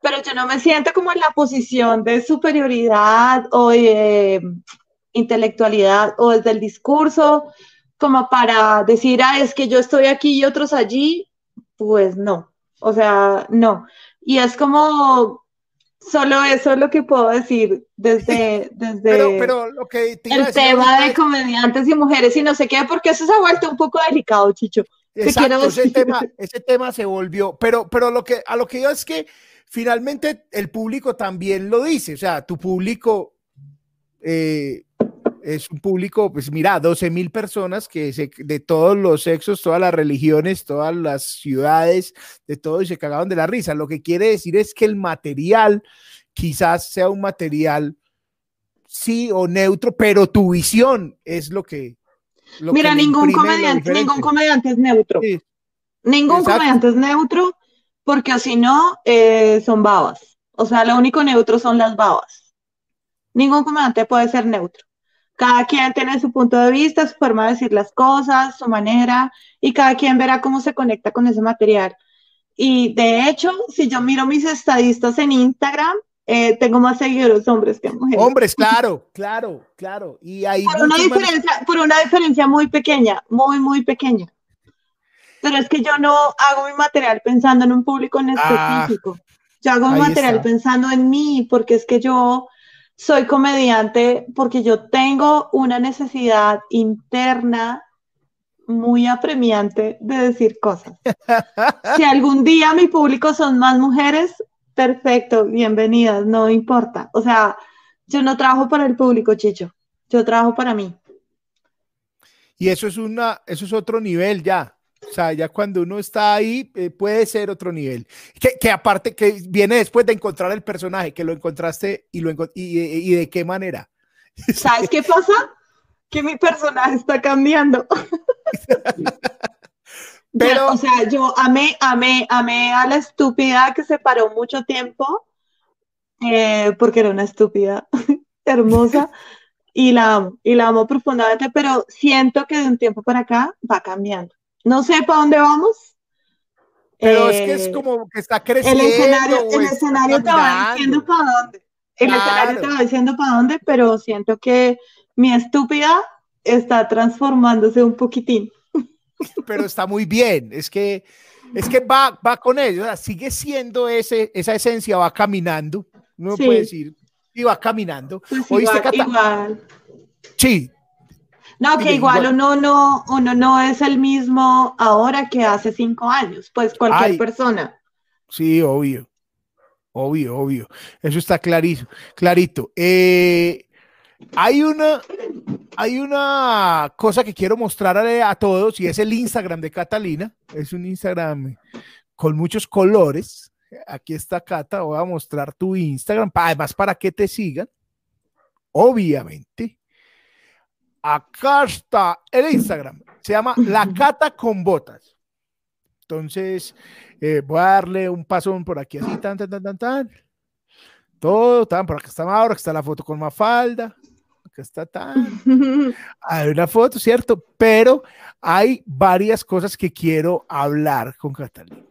Pero yo no me siento como en la posición de superioridad o de intelectualidad o desde el discurso como para decir, ah, es que yo estoy aquí y otros allí, pues no. O sea, no. Y es como solo eso es lo que puedo decir desde, desde pero, lo que el tema de comediantes y mujeres y no sé qué, porque eso se ha vuelto un poco delicado, Chicho. Exacto, ese tema, ese tema se volvió, pero, pero lo que, a lo que yo es que finalmente el público también lo dice, o sea, tu público eh, es un público, pues mira, 12 mil personas que se, de todos los sexos, todas las religiones, todas las ciudades, de todo, y se cagaron de la risa. Lo que quiere decir es que el material quizás sea un material sí o neutro, pero tu visión es lo que... mira, ningún comediante, ningún comediante es neutro. Ningún comediante es neutro porque si no, eh, son babas. O sea, lo único neutro son las babas. Ningún comediante puede ser neutro. Cada quien tiene su punto de vista, su forma de decir las cosas, su manera, y cada quien verá cómo se conecta con ese material. Y de hecho, si yo miro mis estadistas en Instagram, eh, tengo más seguidores hombres que mujeres. Hombres, claro, claro, claro. Y hay por una, diferencia, por una diferencia muy pequeña, muy, muy pequeña. Pero es que yo no hago mi material pensando en un público en ah, específico. yo hago mi material pensando en mí, porque es que yo soy comediante porque yo tengo una necesidad interna muy apremiante de decir cosas. Si algún día mi público son más mujeres, perfecto, bienvenidas, no importa. O sea, yo no trabajo para el público, Chicho, yo trabajo para mí. Y eso es una, eso es otro nivel ya. O sea, ya cuando uno está ahí, eh, puede ser otro nivel. Que, que, aparte, que viene después de encontrar el personaje, que lo encontraste y, lo y, y de qué manera. ¿Sabes qué pasa? Que mi personaje está cambiando. Pero, o sea, yo amé, amé, amé a la estúpida que se paró mucho tiempo, eh, porque era una estúpida hermosa, y la amo, y la amo profundamente, pero siento que de un tiempo para acá va cambiando. No sé para dónde vamos. Pero es que es eh, como que está creciendo. El escenario, el escenario te va diciendo para dónde. El escenario te va diciendo para dónde, pero siento que mi estúpida está transformándose un poquitín. Pero está muy bien. Es que, es que va, va con ello. sigue siendo ese, esa esencia, va caminando. No puede decir. Y va caminando. Pues ¿Oíste, igual. Sí, no, que igual, uno no, uno no es el mismo ahora que hace cinco años, pues cualquier persona. Sí, obvio. Obvio, obvio. Eso está clarito. clarito. Eh, hay una, hay una cosa que quiero mostrarle a todos y es el Instagram de Catalina. Es un Instagram con muchos colores. Aquí está Cata, voy a mostrar tu Instagram, además para que te sigan, obviamente. Acá está el Instagram, se llama La Cata con Botas. Entonces, eh, voy a darle un pasón por aquí, así, tan, tan, tan, tan, tan. Todo, tan, por acá está Mauro, está la foto con Mafalda que está tan. Hay una foto, ¿cierto? Pero hay varias cosas que quiero hablar con Catalina.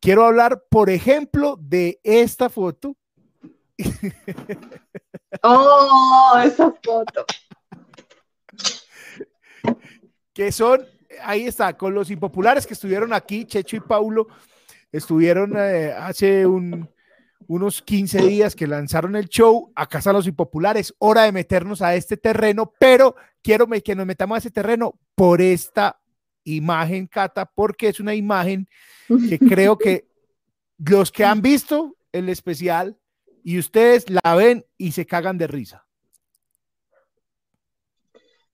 Quiero hablar, por ejemplo, de esta foto. Oh, esa foto. Que son, ahí está, con los impopulares que estuvieron aquí, Checho y Paulo, estuvieron eh, hace un, unos 15 días que lanzaron el show, acá están los impopulares, hora de meternos a este terreno, pero quiero que nos metamos a ese terreno por esta imagen, Cata, porque es una imagen que creo que los que han visto el especial y ustedes la ven y se cagan de risa.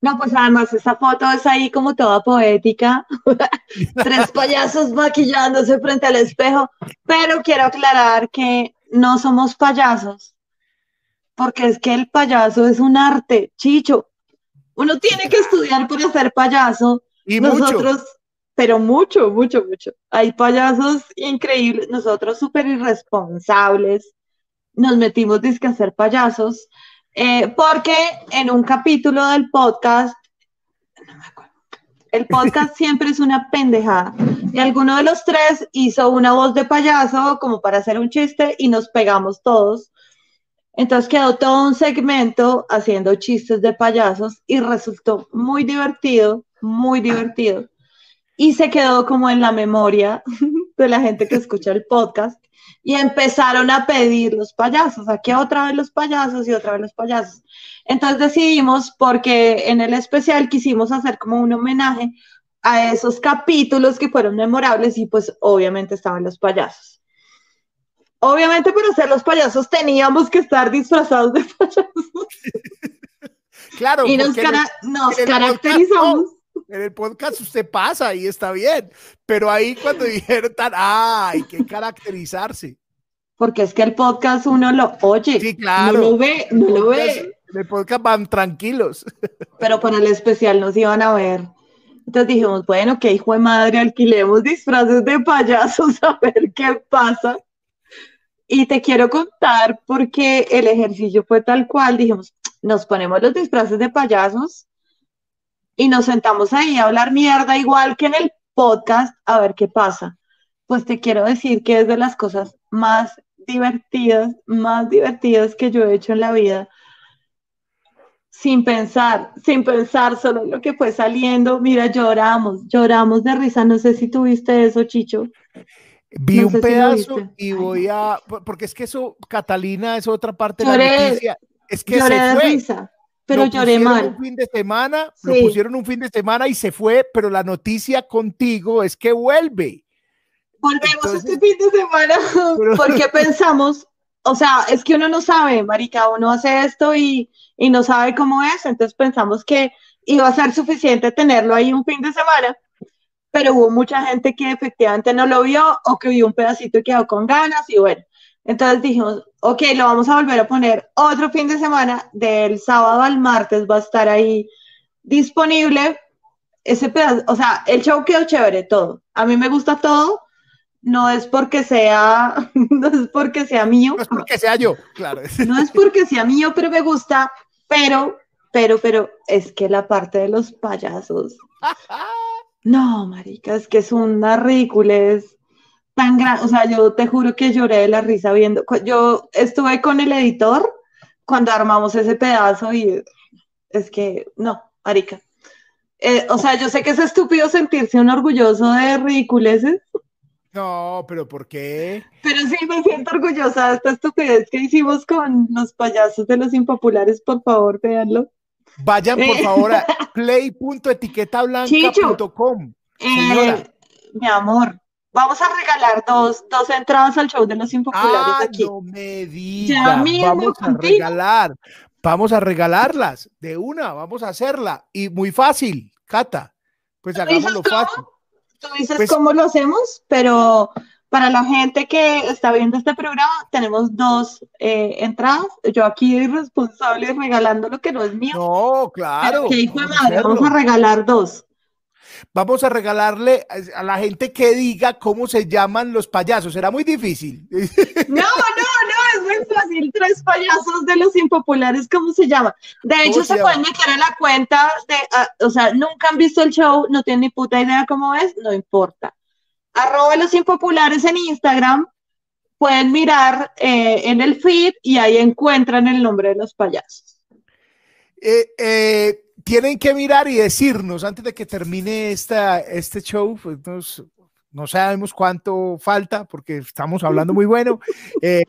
No, pues además esa foto es ahí como toda poética, tres payasos maquillándose frente al espejo, pero quiero aclarar que no somos payasos, porque es que el payaso es un arte, chicho. Uno tiene que estudiar para ser payaso. Y nosotros, pero mucho, mucho, mucho. Hay payasos increíbles, nosotros súper irresponsables. Nos metimos disque a ser payasos, eh, porque en un capítulo del podcast, no me acuerdo, el podcast siempre es una pendejada. Y alguno de los tres hizo una voz de payaso como para hacer un chiste y nos pegamos todos. Entonces quedó todo un segmento haciendo chistes de payasos y resultó muy divertido, muy divertido. Y se quedó como en la memoria de la gente que escucha el podcast y empezaron a pedir los payasos, aquí otra vez los payasos y otra vez los payasos. Entonces decidimos, porque en el especial quisimos hacer como un homenaje a esos capítulos que fueron memorables y pues obviamente estaban los payasos. Obviamente para ser los payasos teníamos que estar disfrazados de payasos. Claro. Y nos, caracterizamos. En el podcast usted pasa y está bien, pero ahí cuando dijeron tan, ah, hay que caracterizarse. Porque es que el podcast uno lo oye, sí, claro. no lo ve, no lo ve. En el podcast van tranquilos. Pero para el especial nos iban a ver. Entonces dijimos, bueno, que hijo de madre, alquilemos disfraces de payasos a ver qué pasa. Y te quiero contar porque el ejercicio fue tal cual, dijimos, nos ponemos los disfraces de payasos y nos sentamos ahí a hablar mierda igual que en el podcast a ver qué pasa. Pues te quiero decir que es de las cosas más divertidas, más divertidas que yo he hecho en la vida sin pensar, sin pensar solo lo que fue saliendo. Mira, lloramos, lloramos de risa. No sé si tuviste eso, Chicho. Vi un pedazo y voy a, porque es que eso, Catalina, es otra parte de la noticia. Es que lloré de risa, pero lloré mal. Un fin de semana, lo pusieron un fin de semana y se fue, pero la noticia contigo es que vuelve. Volvemos este fin de semana porque pensamos, o sea, es que uno no sabe, marica, uno hace esto y y no sabe cómo es, entonces pensamos que iba a ser suficiente tenerlo ahí un fin de semana, pero hubo mucha gente que efectivamente no lo vio o que vio un pedacito y quedó con ganas y bueno, entonces dijimos, ok, lo vamos a volver a poner otro fin de semana, del sábado al martes va a estar ahí disponible ese pedazo, o sea, el show quedó chévere todo, a mí me gusta todo, no es porque sea, no es porque sea mío. No es porque sea yo, claro. No es porque sea mío, pero me gusta, pero, pero, pero, es que la parte de los payasos. No, marica, es que es una ridiculez tan grande. O sea, yo te juro que lloré de la risa viendo. Yo estuve con el editor cuando armamos ese pedazo y es que, no, marica. Eh, o sea, yo sé que es estúpido sentirse un orgulloso de ridiculeces, no, pero ¿por qué? Pero sí me siento orgullosa de esta estupidez que hicimos con los payasos de los impopulares, por favor, véanlo. Vayan por favor a play.etiquetablanca.com. Eh, mi amor, vamos a regalar dos, dos entradas al show de los impopulares ah, aquí. No me digas, vamos a regalar, vamos a regalarlas de una, vamos a hacerla y muy fácil, Cata. Pues hagámoslo fácil. tú dices pues cómo lo hacemos, pero para la gente que está viendo este programa, tenemos dos eh, entradas. Yo aquí irresponsable regalando lo que no es mío. No, claro. Que hijo de madre, vamos a regalar dos. Vamos a regalarle a la gente que diga cómo se llaman los payasos. Será muy difícil. No, no, no, es muy fácil. Tres payasos de los impopulares, ¿cómo se llama? De hecho, se, pueden meter en la cuenta de, ah, o sea, nunca han visto el show, no tienen ni puta idea cómo es, no importa arroba los impopulares en Instagram, pueden mirar eh, en el feed y ahí encuentran el nombre de los payasos. Eh, eh, tienen que mirar y decirnos antes de que termine esta, este show, pues no sabemos cuánto falta porque estamos hablando muy bueno. que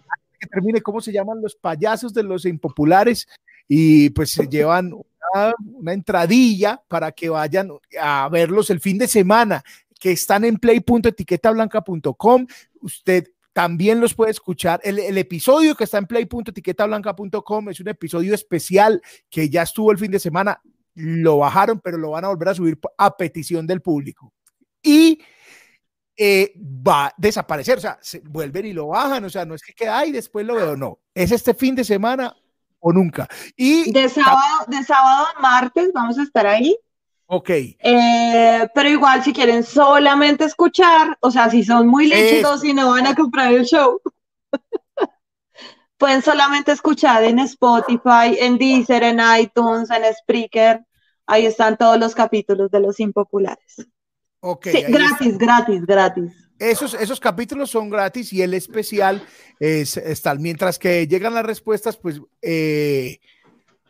termine cómo se llaman los payasos de los impopulares y pues se llevan una, una, entradilla para que vayan a verlos el fin de semana que están en play.etiquetablanca.com. Usted también los puede escuchar. El, episodio que está en play.etiquetablanca.com es un episodio especial que ya estuvo el fin de semana. Lo bajaron, pero lo van a volver a subir a petición del público. Y eh, va a desaparecer, o sea, se vuelven y lo bajan, o sea, no es que queda y después lo veo, no, es este fin de semana o nunca. Y de sábado, de sábado a martes vamos a estar ahí Ok. Eh, pero igual, si quieren solamente escuchar, o sea, si son muy lechitos y no van a comprar el show, pueden solamente escuchar en Spotify, en Deezer, en iTunes, en Spreaker. Ahí están todos los capítulos de Los Impopulares. Ok. Sí, gratis, gratis, gratis. Esos, esos capítulos son gratis y el especial es, tal. Mientras que llegan las respuestas, pues eh,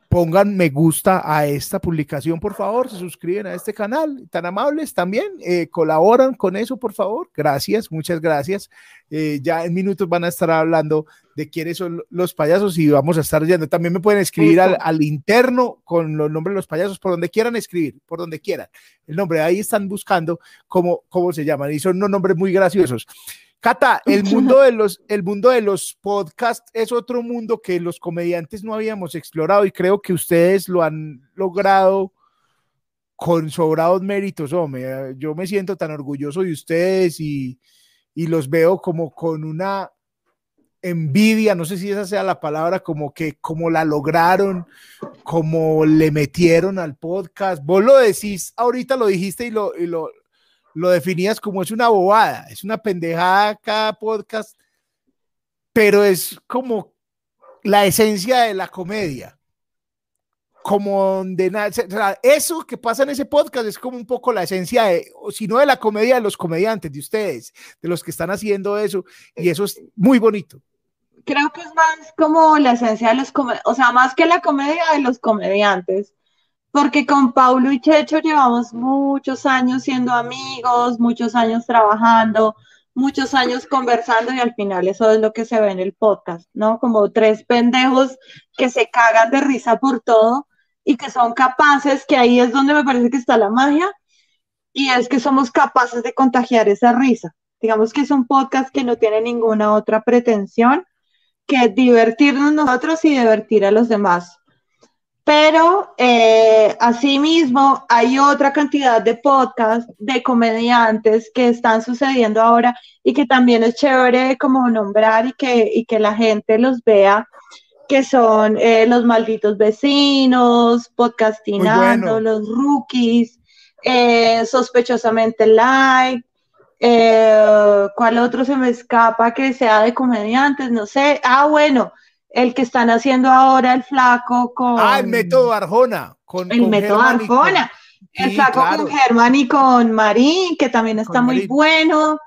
pongan me gusta a esta publicación, por favor, se suscriben a este canal, tan amables también, eh, colaboran con eso, por favor. Gracias, muchas gracias. Eh, ya en minutos van a estar hablando de quiénes son los payasos y vamos a estar yendo. También me pueden escribir al, interno con los nombres de los payasos, por donde quieran escribir, por donde quieran. El nombre, ahí están buscando cómo, cómo se llaman y son unos nombres muy graciosos. Cata, el mundo de los, el mundo de los podcasts es otro mundo que los comediantes no habíamos explorado y creo que ustedes lo han logrado con sobrados méritos, hombre. Yo me siento tan orgulloso de ustedes y, y los veo como con una envidia, no sé si esa sea la palabra, como que como la lograron, como le metieron al podcast. Vos lo decís, ahorita lo dijiste y lo, y lo, lo definías como es una bobada, es una pendejada cada podcast, pero es como la esencia de la comedia. Como de nada, eso que pasa en ese podcast es como un poco la esencia si no de la comedia de los comediantes, de ustedes, de los que están haciendo eso, y eso es muy bonito. Creo que es más como la esencia de los comediantes, o sea, más que la comedia de los comediantes porque con Paulo y Checho llevamos muchos años siendo amigos, muchos años trabajando, muchos años conversando y al final eso es lo que se ve en el podcast, ¿no? Como tres pendejos que se cagan de risa por todo y que son capaces, que ahí es donde me parece que está la magia, y es que somos capaces de contagiar esa risa. Digamos que es un podcast que no tiene ninguna otra pretensión que divertirnos nosotros y divertir a los demás pero eh, asimismo hay otra cantidad de podcasts de comediantes que están sucediendo ahora y que también es chévere como nombrar y que, y que la gente los vea, que son eh, Los Malditos Vecinos, Podcastinando, Los Rookies, eh, Sospechosamente Live. ¿Cuál otro se me escapa que sea de comediantes? No sé. Ah, bueno, el que están haciendo ahora el flaco con. Ah, el método Arjona. Con, el método Arjona. el flaco con Germán y con Marín, que también está muy bueno.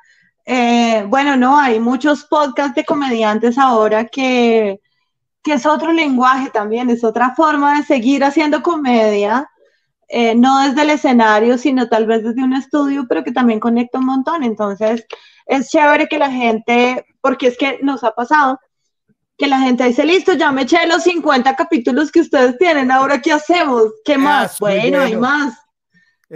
Eh, bueno, no, hay muchos podcasts de comediantes ahora que, que es otro lenguaje también, es otra forma de seguir haciendo comedia. Eh, no desde el escenario, sino tal vez desde un estudio, pero que también conecta un montón. Entonces, es chévere que la gente, porque es que nos ha pasado, que la gente dice, listo, ya me eché los 50 capítulos que ustedes tienen, ahora ¿qué hacemos? ¿Qué ah, más? bueno, hay más.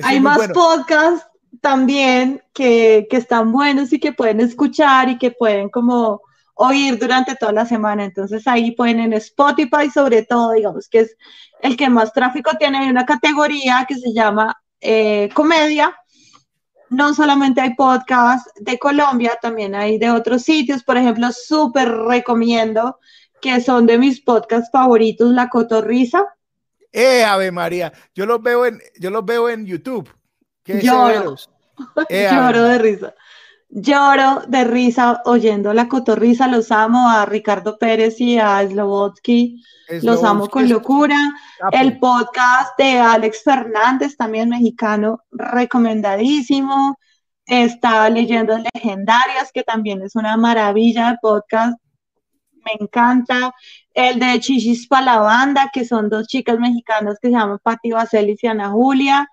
hay más podcasts también que, que, están buenos y que pueden escuchar y que pueden como oír durante toda la semana. Entonces ahí pueden en Spotify sobre todo, digamos que es el que más tráfico tiene, hay una categoría que se llama eh, comedia no solamente hay podcasts de Colombia, también hay de otros sitios. Por ejemplo, súper recomiendo que son de mis podcasts favoritos, La Cotorrisa. Eh, Ave María, yo los veo en, yo los veo en YouTube. Lloro. Eh, Lloro de risa. Lloro de risa oyendo La Cotorrisa. Los amo a Ricardo Pérez y a Slobotsky. Los amo con locura. El podcast de Alex Fernández, también mexicano, recomendadísimo. Está leyendo Legendarias, que también es una maravilla de podcast. Me encanta. El de Chichis para la banda, que son dos chicas mexicanas que se llaman Patti Vaselis y Ana Julia.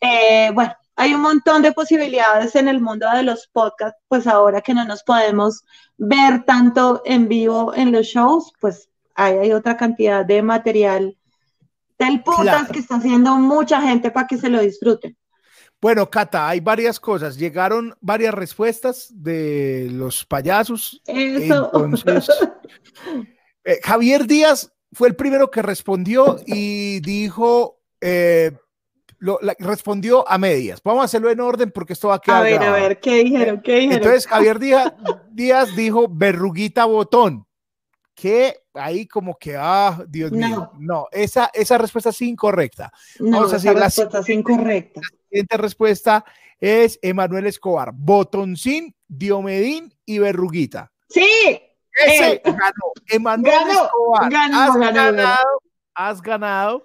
Eh, bueno, hay un montón de posibilidades en el mundo de los podcasts, pues ahora que no nos podemos ver tanto en vivo en los shows, pues hay otra cantidad de material del podcast que está haciendo mucha gente para que se lo disfruten. Bueno, Cata, hay varias cosas. Llegaron varias respuestas de los payasos. Eso. Entonces, eh, Javier Díaz fue el primero que respondió y dijo, eh, lo, respondió a medias. Vamos a hacerlo en orden porque esto va a quedar. A ver, a ver, ¿qué dijeron? ¿Qué dijeron? Entonces, Javier Díaz, Díaz dijo verruguita botón que ahí como que, ah, Dios mío, no, esa, esa respuesta es incorrecta. No, Vamos a esa respuesta es incorrecta. La siguiente respuesta es Emanuel Escobar, botoncín, diomedín y verruguita. Sí. Ese eh, ganó. Emanuel Escobar, ganó, has ganado, has ganado.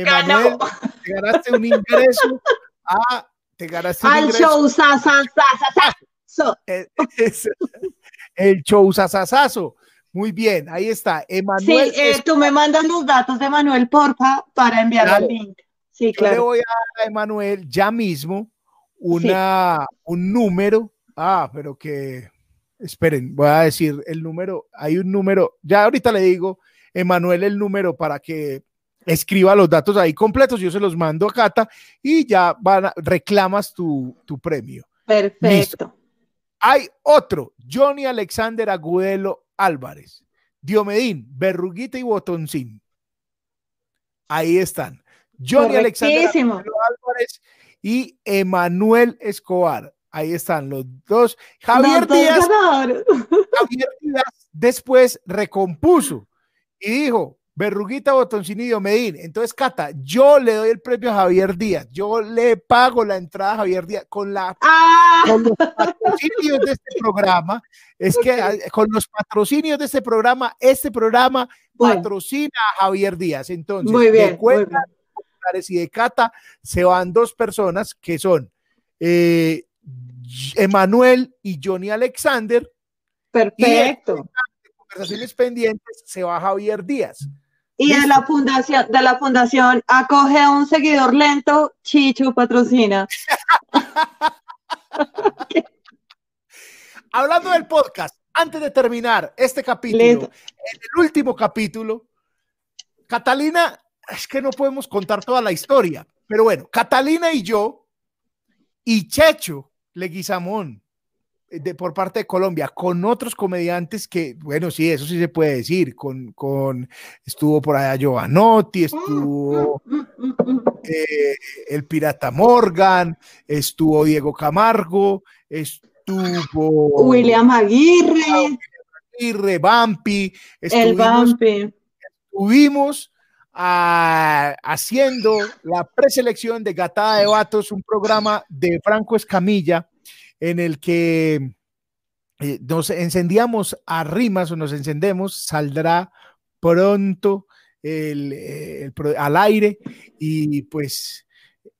Emanuel, te ganaste un ingreso a, te ganaste un Al ingreso. show sa, sa, sa, el, el show sasasazo. Muy bien, ahí está. Emanuel. Sí, eh, tú me mandas los datos de Manuel, porfa, para enviar el link. Sí, claro. Yo le voy a dar a Emanuel ya mismo una, un número. Ah, pero que. Esperen, voy a decir el número. Hay un número. Ya ahorita le digo, Emanuel, el número para que escriba los datos ahí completos. Yo se los mando a Cata y ya van reclamas tu, tu premio. Perfecto. Hay otro, Johnny Alexander Agudelo Álvarez, Diomedín, Berruguita y Botoncín. Ahí están. Johnny Alexander Álvarez y Emanuel Escobar. Ahí están los dos. Javier Díaz, Javier Díaz después recompuso y dijo, Berruguita, Botoncini y Medín. Entonces, Cata, yo le doy el premio a Javier Díaz. Yo le pago la entrada a Javier Díaz con, la, ah. con los patrocinios de este programa. Es que ah, con los patrocinios de este programa, este programa patrocina a Javier Díaz. Entonces, muy bien, de cuenta y de Cata se van dos personas que son eh, Emanuel y Johnny Alexander. Perfecto. Y conversaciones pendientes se va Javier Díaz. Y de la fundación, de la fundación acoge a un seguidor lento, Chicho patrocina. Hablando del podcast, antes de terminar este capítulo, en el último capítulo, Catalina, es que no podemos contar toda la historia, pero bueno, Catalina y yo y Checho Leguizamón de, por parte de Colombia con otros comediantes que, bueno, sí, eso sí se puede decir, con, con estuvo por allá Giovanotti, estuvo eh, el Pirata Morgan, estuvo Diego Camargo, estuvo William Aguirre, Aguirre, Bampi, el Bampi. Estuvimos ah, haciendo la preselección de Gatada de Vatos, un programa de Franco Escamilla en el que eh, nos encendíamos a rimas o nos encendemos, saldrá pronto el, al aire y pues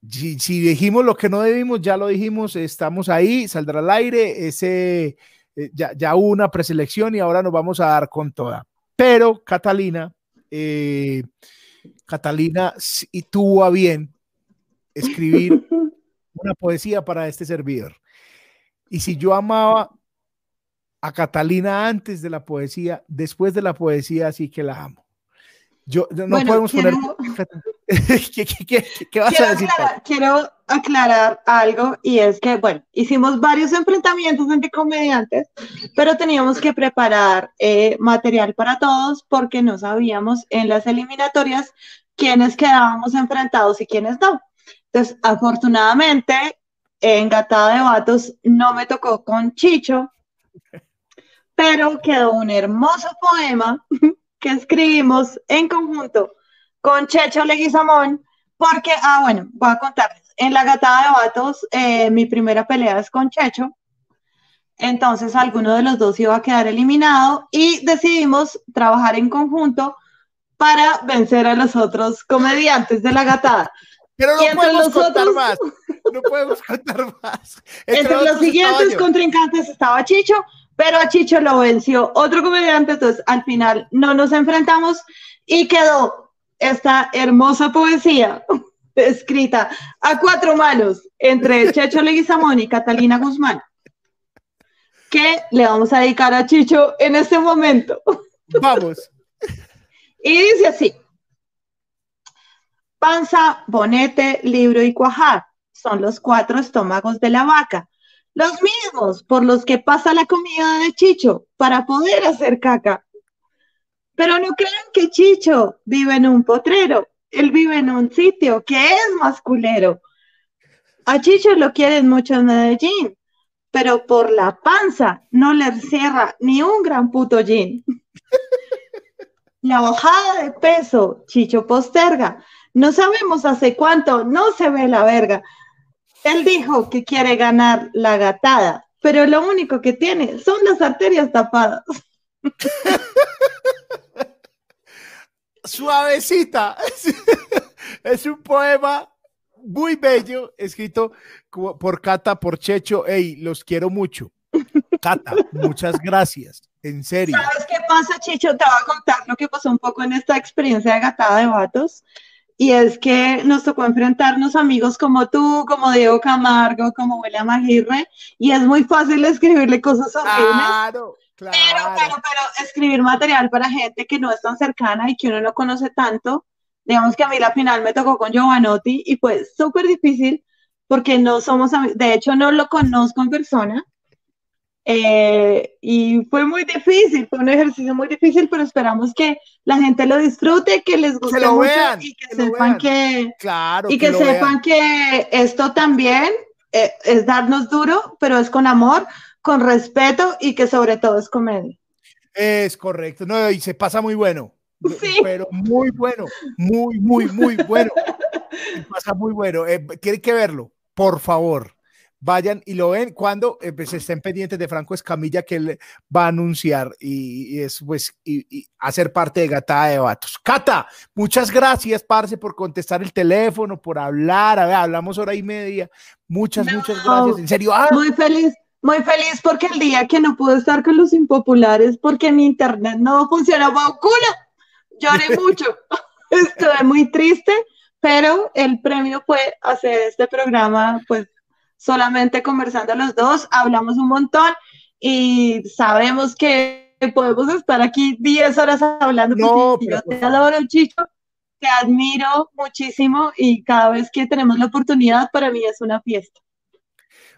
si, dijimos lo que no debimos, ya lo dijimos, estamos ahí, saldrá al aire, ese, eh, ya, ya, hubo una preselección y ahora nos vamos a dar con toda. Pero Catalina, eh, Catalina y tuvo a bien escribir una poesía para este servidor. Y si yo amaba a Catalina antes de la poesía, después de la poesía sí que la amo. Yo, no podemos poner... ¿Qué, vas a decir? quiero aclarar algo y es que, bueno, hicimos varios enfrentamientos entre comediantes, pero teníamos que preparar eh, material para todos porque no sabíamos en las eliminatorias quiénes quedábamos enfrentados y quiénes no. Entonces, afortunadamente, en Gatada de Vatos no me tocó con Chicho, pero quedó un hermoso poema que escribimos en conjunto con Checho Leguizamón, porque, ah, bueno, voy a contarles. En la Gatada de Vatos, eh, mi primera pelea es con Checho, entonces alguno de los dos iba a quedar eliminado y decidimos trabajar en conjunto para vencer a los otros comediantes de la gatada. Pero no podemos contar más. No podemos contar más. Entre, los siguientes contrincantes estaba Chicho, pero a Chicho lo venció otro comediante, entonces al final no nos enfrentamos y quedó esta hermosa poesía escrita a cuatro manos entre Checho Leguizamón y Catalina Guzmán, que le vamos a dedicar a Chicho en este momento. Vamos. Y dice así, panza, bonete, libro y cuajar son los cuatro estómagos de la vaca, los mismos por los que pasa la comida de Chicho para poder hacer caca. Pero no crean que Chicho vive en un potrero, él vive en un sitio que es masculero. A Chicho lo quieren mucho en Medellín, pero por la panza no le cierra ni un gran puto jean. La bajada de peso, Chicho posterga. No sabemos hace cuánto, no se ve la verga. Él dijo que quiere ganar la gatada, pero lo único que tiene son las arterias tapadas. Suavecita. Es un poema muy bello, escrito por Cata, por Checho. Ey, los quiero mucho. Cata, muchas gracias. En serio. ¿Sabes qué pasa, Chicho? Te voy a contar lo que pasó un poco en esta experiencia de gatada de vatos. Y es que nos tocó enfrentarnos amigos como tú, como Diego Camargo, como William Aguirre, y es muy fácil escribirle cosas horribles. Claro, claro. Pero, pero, pero escribir material para gente que no es tan cercana y que uno no conoce tanto, digamos que a mí la final me tocó con Giovanotti y fue súper difícil porque no somos amigos, de hecho no lo conozco en persona, eh, y fue muy difícil, fue un ejercicio muy difícil, pero esperamos que la gente lo disfrute, que les guste mucho y que, sepan que, claro, y que, sepan que esto también eh, es darnos duro, pero es con amor, con respeto y que sobre todo es comedia. Es correcto, no, y se pasa muy bueno. Sí. Pero muy bueno, muy, muy, muy bueno. Se pasa muy bueno. Eh, tienen que verlo, por favor vayan y lo ven cuando eh, pues, estén pendientes de Franco Escamilla que él va a anunciar y, es pues y, hacer parte de Gatada de Vatos. Cata, muchas gracias, Parce, por contestar el teléfono, por hablar, a ver, hablamos hora y media. Muchas, muchas gracias. En serio. Ah. Muy feliz. Muy feliz porque el día que no pude estar con los impopulares porque mi internet no funcionaba, culo, lloré mucho. Estuve muy triste, pero el premio fue hacer este programa, pues solamente conversando los dos, hablamos un montón y sabemos que podemos estar aquí 10 horas hablando. No, yo te adoro, Chicho, te admiro muchísimo y cada vez que tenemos la oportunidad, para mí es una fiesta.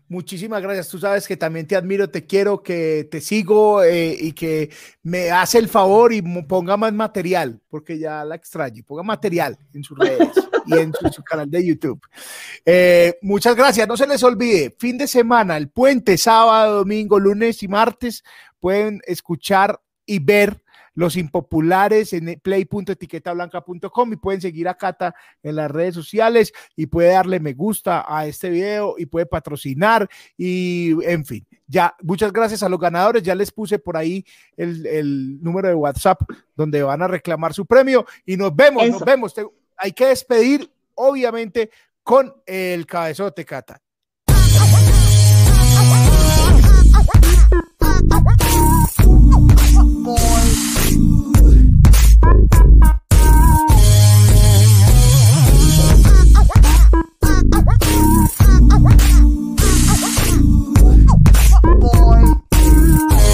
Muchísimas gracias. Tú sabes que también te admiro, te quiero, que te sigo eh, y que me hace el favor y ponga más material, porque ya la extraño. Ponga material en sus redes y en su, canal de YouTube. Eh, muchas gracias. No se les olvide, fin de semana, el puente, sábado, domingo, lunes y martes, pueden escuchar y ver los impopulares en play.etiquetablanca.com y pueden seguir a Cata en las redes sociales y puede darle me gusta a este video y puede patrocinar y en fin. Ya, muchas gracias a los ganadores. Ya les puse por ahí el, número de WhatsApp donde van a reclamar su premio y nos vemos, nos vemos. hay que despedir, obviamente, con el cabezote, Cata. Boy.